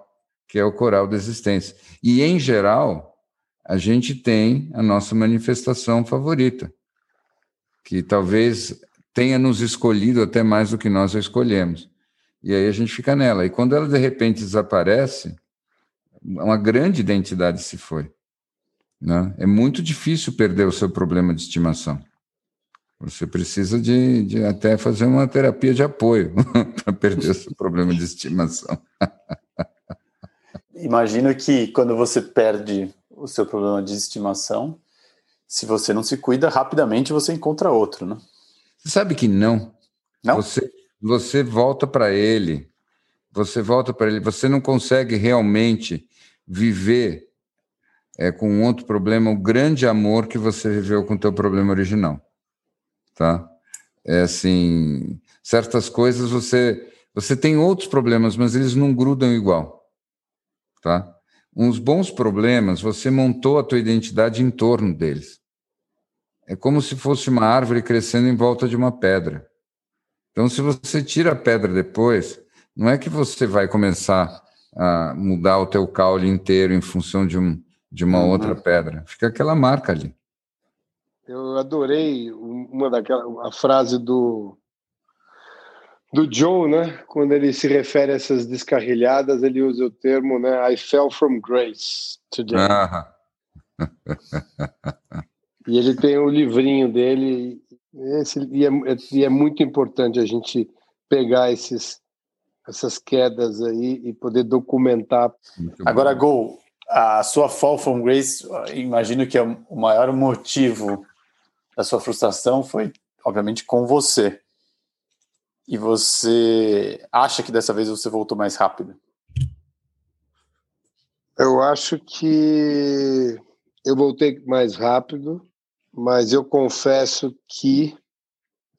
[SPEAKER 1] que é o coral da existência. E, em geral, a gente tem a nossa manifestação favorita, que talvez tenha nos escolhido até mais do que nós a escolhemos. E aí a gente fica nela. E quando ela de repente desaparece, uma grande identidade se foi. Né? É muito difícil perder o seu problema de estimação. Você precisa de, de até fazer uma terapia de apoio *laughs* para perder o seu problema de estimação. *laughs*
[SPEAKER 2] imagino que quando você perde o seu problema de estimação, se você não se cuida, rapidamente você encontra outro, né?
[SPEAKER 1] Você sabe que não.
[SPEAKER 2] Não?
[SPEAKER 1] Você, você volta para ele, você volta para ele, você não consegue realmente viver é, com outro problema o grande amor que você viveu com o teu problema original, tá? É assim, certas coisas você você tem outros problemas, mas eles não grudam igual tá? Uns bons problemas, você montou a tua identidade em torno deles. É como se fosse uma árvore crescendo em volta de uma pedra. Então, se você tira a pedra depois, não é que você vai começar a mudar o teu caule inteiro em função de, um, de uma uhum. outra pedra. Fica aquela marca ali.
[SPEAKER 3] Eu adorei uma daquela a frase do do Joe, né? Quando ele se refere a essas descarrilhadas, ele usa o termo, né? I fell from grace today. Ah. e ele tem o livrinho dele, esse, e, é, e é muito importante a gente pegar esses, essas quedas aí e poder documentar.
[SPEAKER 2] Agora, Gol, a sua fall from grace, imagino que é o maior motivo da sua frustração foi, obviamente, com você. E você acha que dessa vez você voltou mais rápido?
[SPEAKER 3] Eu acho que eu voltei mais rápido, mas eu confesso que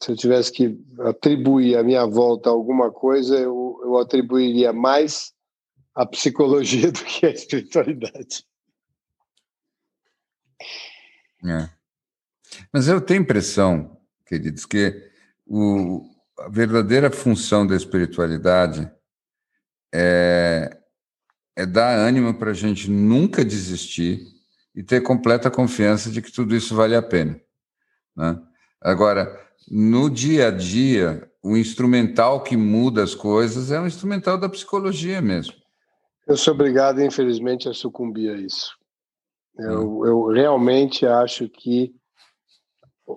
[SPEAKER 3] se eu tivesse que atribuir a minha volta a alguma coisa, eu, eu atribuiria mais a psicologia *laughs* do que a espiritualidade.
[SPEAKER 1] É. Mas eu tenho impressão, queridos, que o, a verdadeira função da espiritualidade é, é dar ânimo para a gente nunca desistir e ter completa confiança de que tudo isso vale a pena. Né? Agora, no dia a dia, o instrumental que muda as coisas é o instrumental da psicologia mesmo.
[SPEAKER 3] Eu sou obrigado, infelizmente, a sucumbir a isso. Eu, hum. eu realmente acho que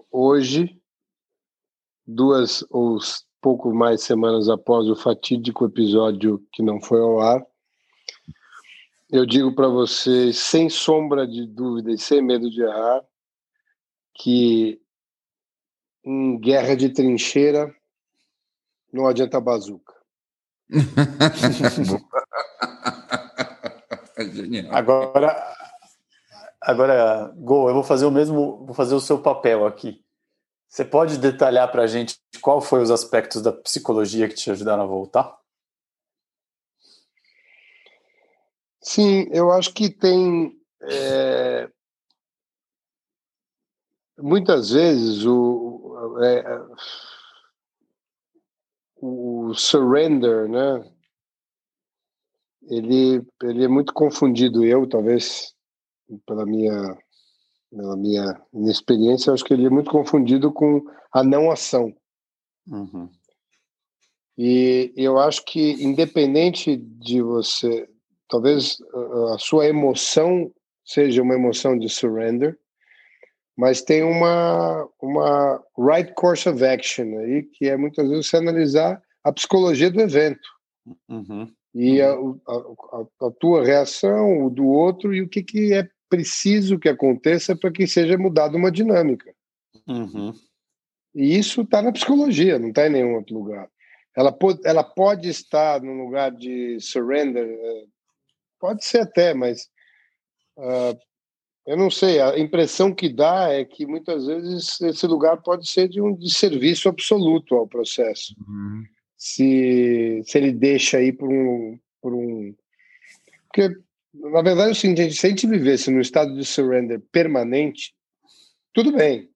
[SPEAKER 3] hoje, duas ou pouco mais semanas após o fatídico episódio que não foi ao ar, eu digo para vocês, sem sombra de dúvida e sem medo de errar, que em guerra de trincheira não adianta bazuca. *laughs*
[SPEAKER 2] agora, agora, Gol, eu vou fazer o mesmo, vou fazer o seu papel aqui. Você pode detalhar para a gente qual foi os aspectos da psicologia que te ajudaram a voltar?
[SPEAKER 3] Sim, eu acho que tem é, muitas vezes o, é, o surrender, né? Ele, ele é muito confundido. Eu, talvez, pela minha, pela minha inexperiência, acho que ele é muito confundido com a não ação. Uhum. E eu acho que, independente de você, talvez a sua emoção seja uma emoção de surrender, mas tem uma, uma right course of action aí, que é muitas vezes você analisar a psicologia do evento. Uhum. E a, a, a, tua reação, o do outro, e o que, que é preciso que aconteça para que seja mudada uma dinâmica. Uhum. E isso está na psicologia, não está em nenhum outro lugar. Ela pode, ela pode estar no lugar de surrender, eh, pode ser até, mas uh, eu não sei, a impressão que dá é que muitas vezes esse lugar pode ser de um serviço absoluto ao processo. Uhum. Se, se ele deixa aí por um, por um. Porque, na verdade, o seguinte: se a gente vivesse no estado de surrender permanente, tudo bem.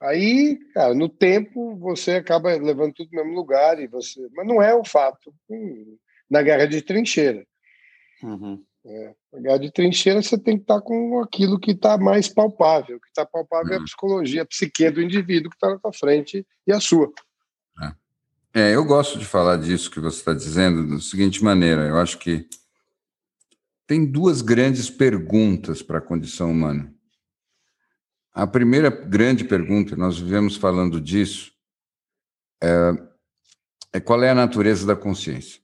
[SPEAKER 3] Aí, cara, no tempo você acaba levando tudo no mesmo lugar e você. Mas não é o fato hum, na guerra de trincheira. Uhum. É, guerra de trincheira você tem que estar com aquilo que está mais palpável. O que está palpável é a hum. psicologia, a psique do indivíduo que está na tua frente e a sua.
[SPEAKER 1] É. é, eu gosto de falar disso que você está dizendo da seguinte maneira: eu acho que tem duas grandes perguntas para a condição humana. A primeira grande pergunta, nós vivemos falando disso, é, é qual é a natureza da consciência?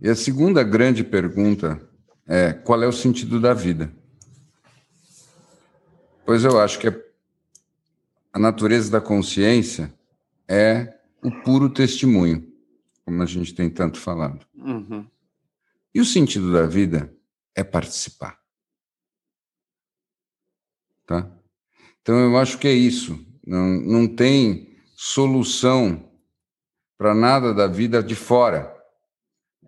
[SPEAKER 1] E a segunda grande pergunta é: qual é o sentido da vida? Pois eu acho que a natureza da consciência é o puro testemunho, como a gente tem tanto falado. Uhum. E o sentido da vida é participar. Tá? Então eu acho que é isso. Não, não tem solução para nada da vida de fora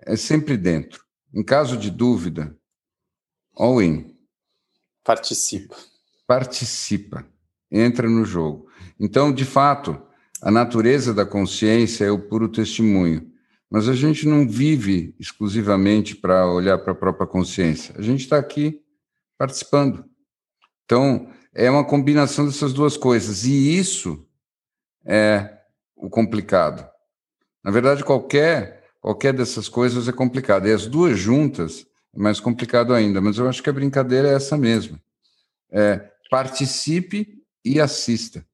[SPEAKER 1] é sempre dentro. Em caso de dúvida, all in.
[SPEAKER 2] Participa.
[SPEAKER 1] Participa. Entra no jogo. Então, de fato, a natureza da consciência é o puro testemunho. Mas a gente não vive exclusivamente para olhar para a própria consciência. A gente está aqui participando. Então, é uma combinação dessas duas coisas. E isso é o complicado. Na verdade, qualquer, qualquer dessas coisas é complicado. E as duas juntas é mais complicado ainda, mas eu acho que a brincadeira é essa mesmo. É, participe e assista.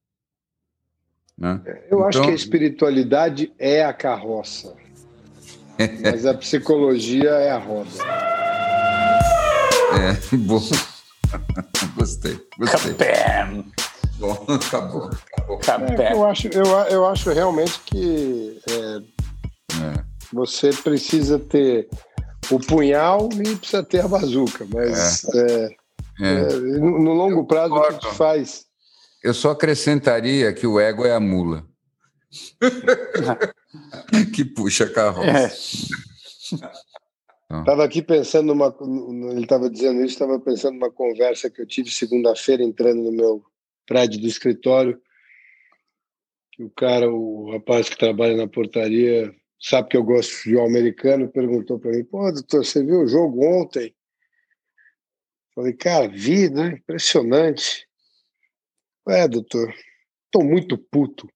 [SPEAKER 1] Né?
[SPEAKER 3] Eu então, acho que a espiritualidade é a carroça, *laughs* mas a psicologia é a roda.
[SPEAKER 1] É, *laughs* bom. *laughs* gostei, gostei.
[SPEAKER 2] Capem.
[SPEAKER 1] Bom, acabou, acabou.
[SPEAKER 3] É, eu, acho, eu, eu acho realmente que é, é. Você precisa ter o punhal e precisa ter a bazuca, mas é. É, é. no longo prazo o que faz
[SPEAKER 1] eu só acrescentaria que o ego é a mula. *laughs* que puxa a carroça.
[SPEAKER 3] Estava é. aqui pensando numa. Ele estava dizendo isso, estava pensando numa conversa que eu tive segunda-feira entrando no meu prédio do escritório. O cara, o rapaz que trabalha na portaria, sabe que eu gosto de futebol americano, perguntou para mim: pô, doutor, você viu o jogo ontem? Falei, cara, vi, né? Impressionante. É, doutor, estou muito puto.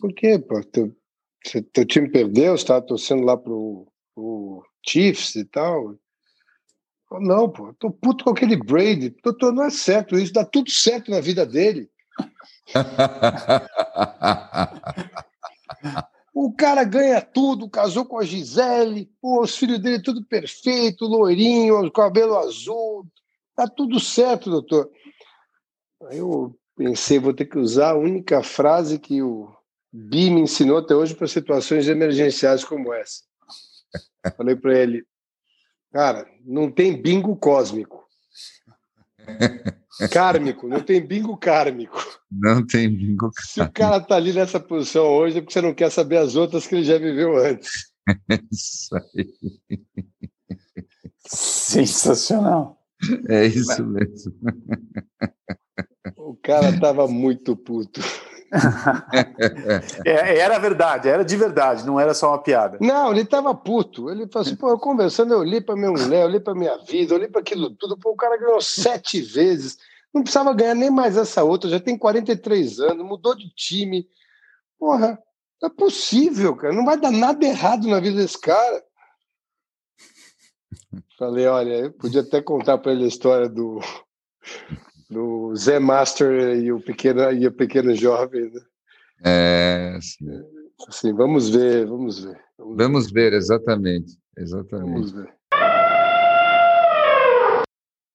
[SPEAKER 3] Por quê, pô? Teu, teu time perdeu, você estava torcendo lá pro, pro Chiefs e tal. Não, pô, tô puto com aquele Brady. Doutor, não é certo isso, dá tudo certo na vida dele. *laughs* o cara ganha tudo, casou com a Gisele, os filhos dele tudo perfeito, loirinho, cabelo azul, tá tudo certo, doutor. Aí eu pensei, vou ter que usar a única frase que o Bi me ensinou até hoje para situações emergenciais como essa. *laughs* Falei para ele, cara, não tem bingo cósmico. *laughs* Kármico, não tem bingo kármico.
[SPEAKER 1] Não tem bingo
[SPEAKER 3] kármico. Se o cara tá ali nessa posição hoje, é porque você não quer saber as outras que ele já viveu antes. *laughs*
[SPEAKER 1] Isso aí.
[SPEAKER 2] Sensacional.
[SPEAKER 1] É isso mesmo.
[SPEAKER 3] O cara tava muito puto. *laughs*
[SPEAKER 2] é, era verdade, era de verdade, não era só uma piada.
[SPEAKER 3] Não, ele tava puto. Ele falou assim: pô, eu conversando, eu olhei pra minha mulher, eu olhei pra minha vida, eu olhei pra aquilo tudo. Pô, o cara ganhou sete vezes, não precisava ganhar nem mais essa outra, já tem 43 anos, mudou de time. Porra, não é possível, cara, não vai dar nada errado na vida desse cara. Falei, olha, eu podia até contar para ele a história do do Zé Master e o pequeno e o pequeno jovem. Né?
[SPEAKER 1] É, sim.
[SPEAKER 3] Assim, vamos ver, vamos ver.
[SPEAKER 1] Vamos, vamos ver. ver, exatamente, exatamente. Vamos ver.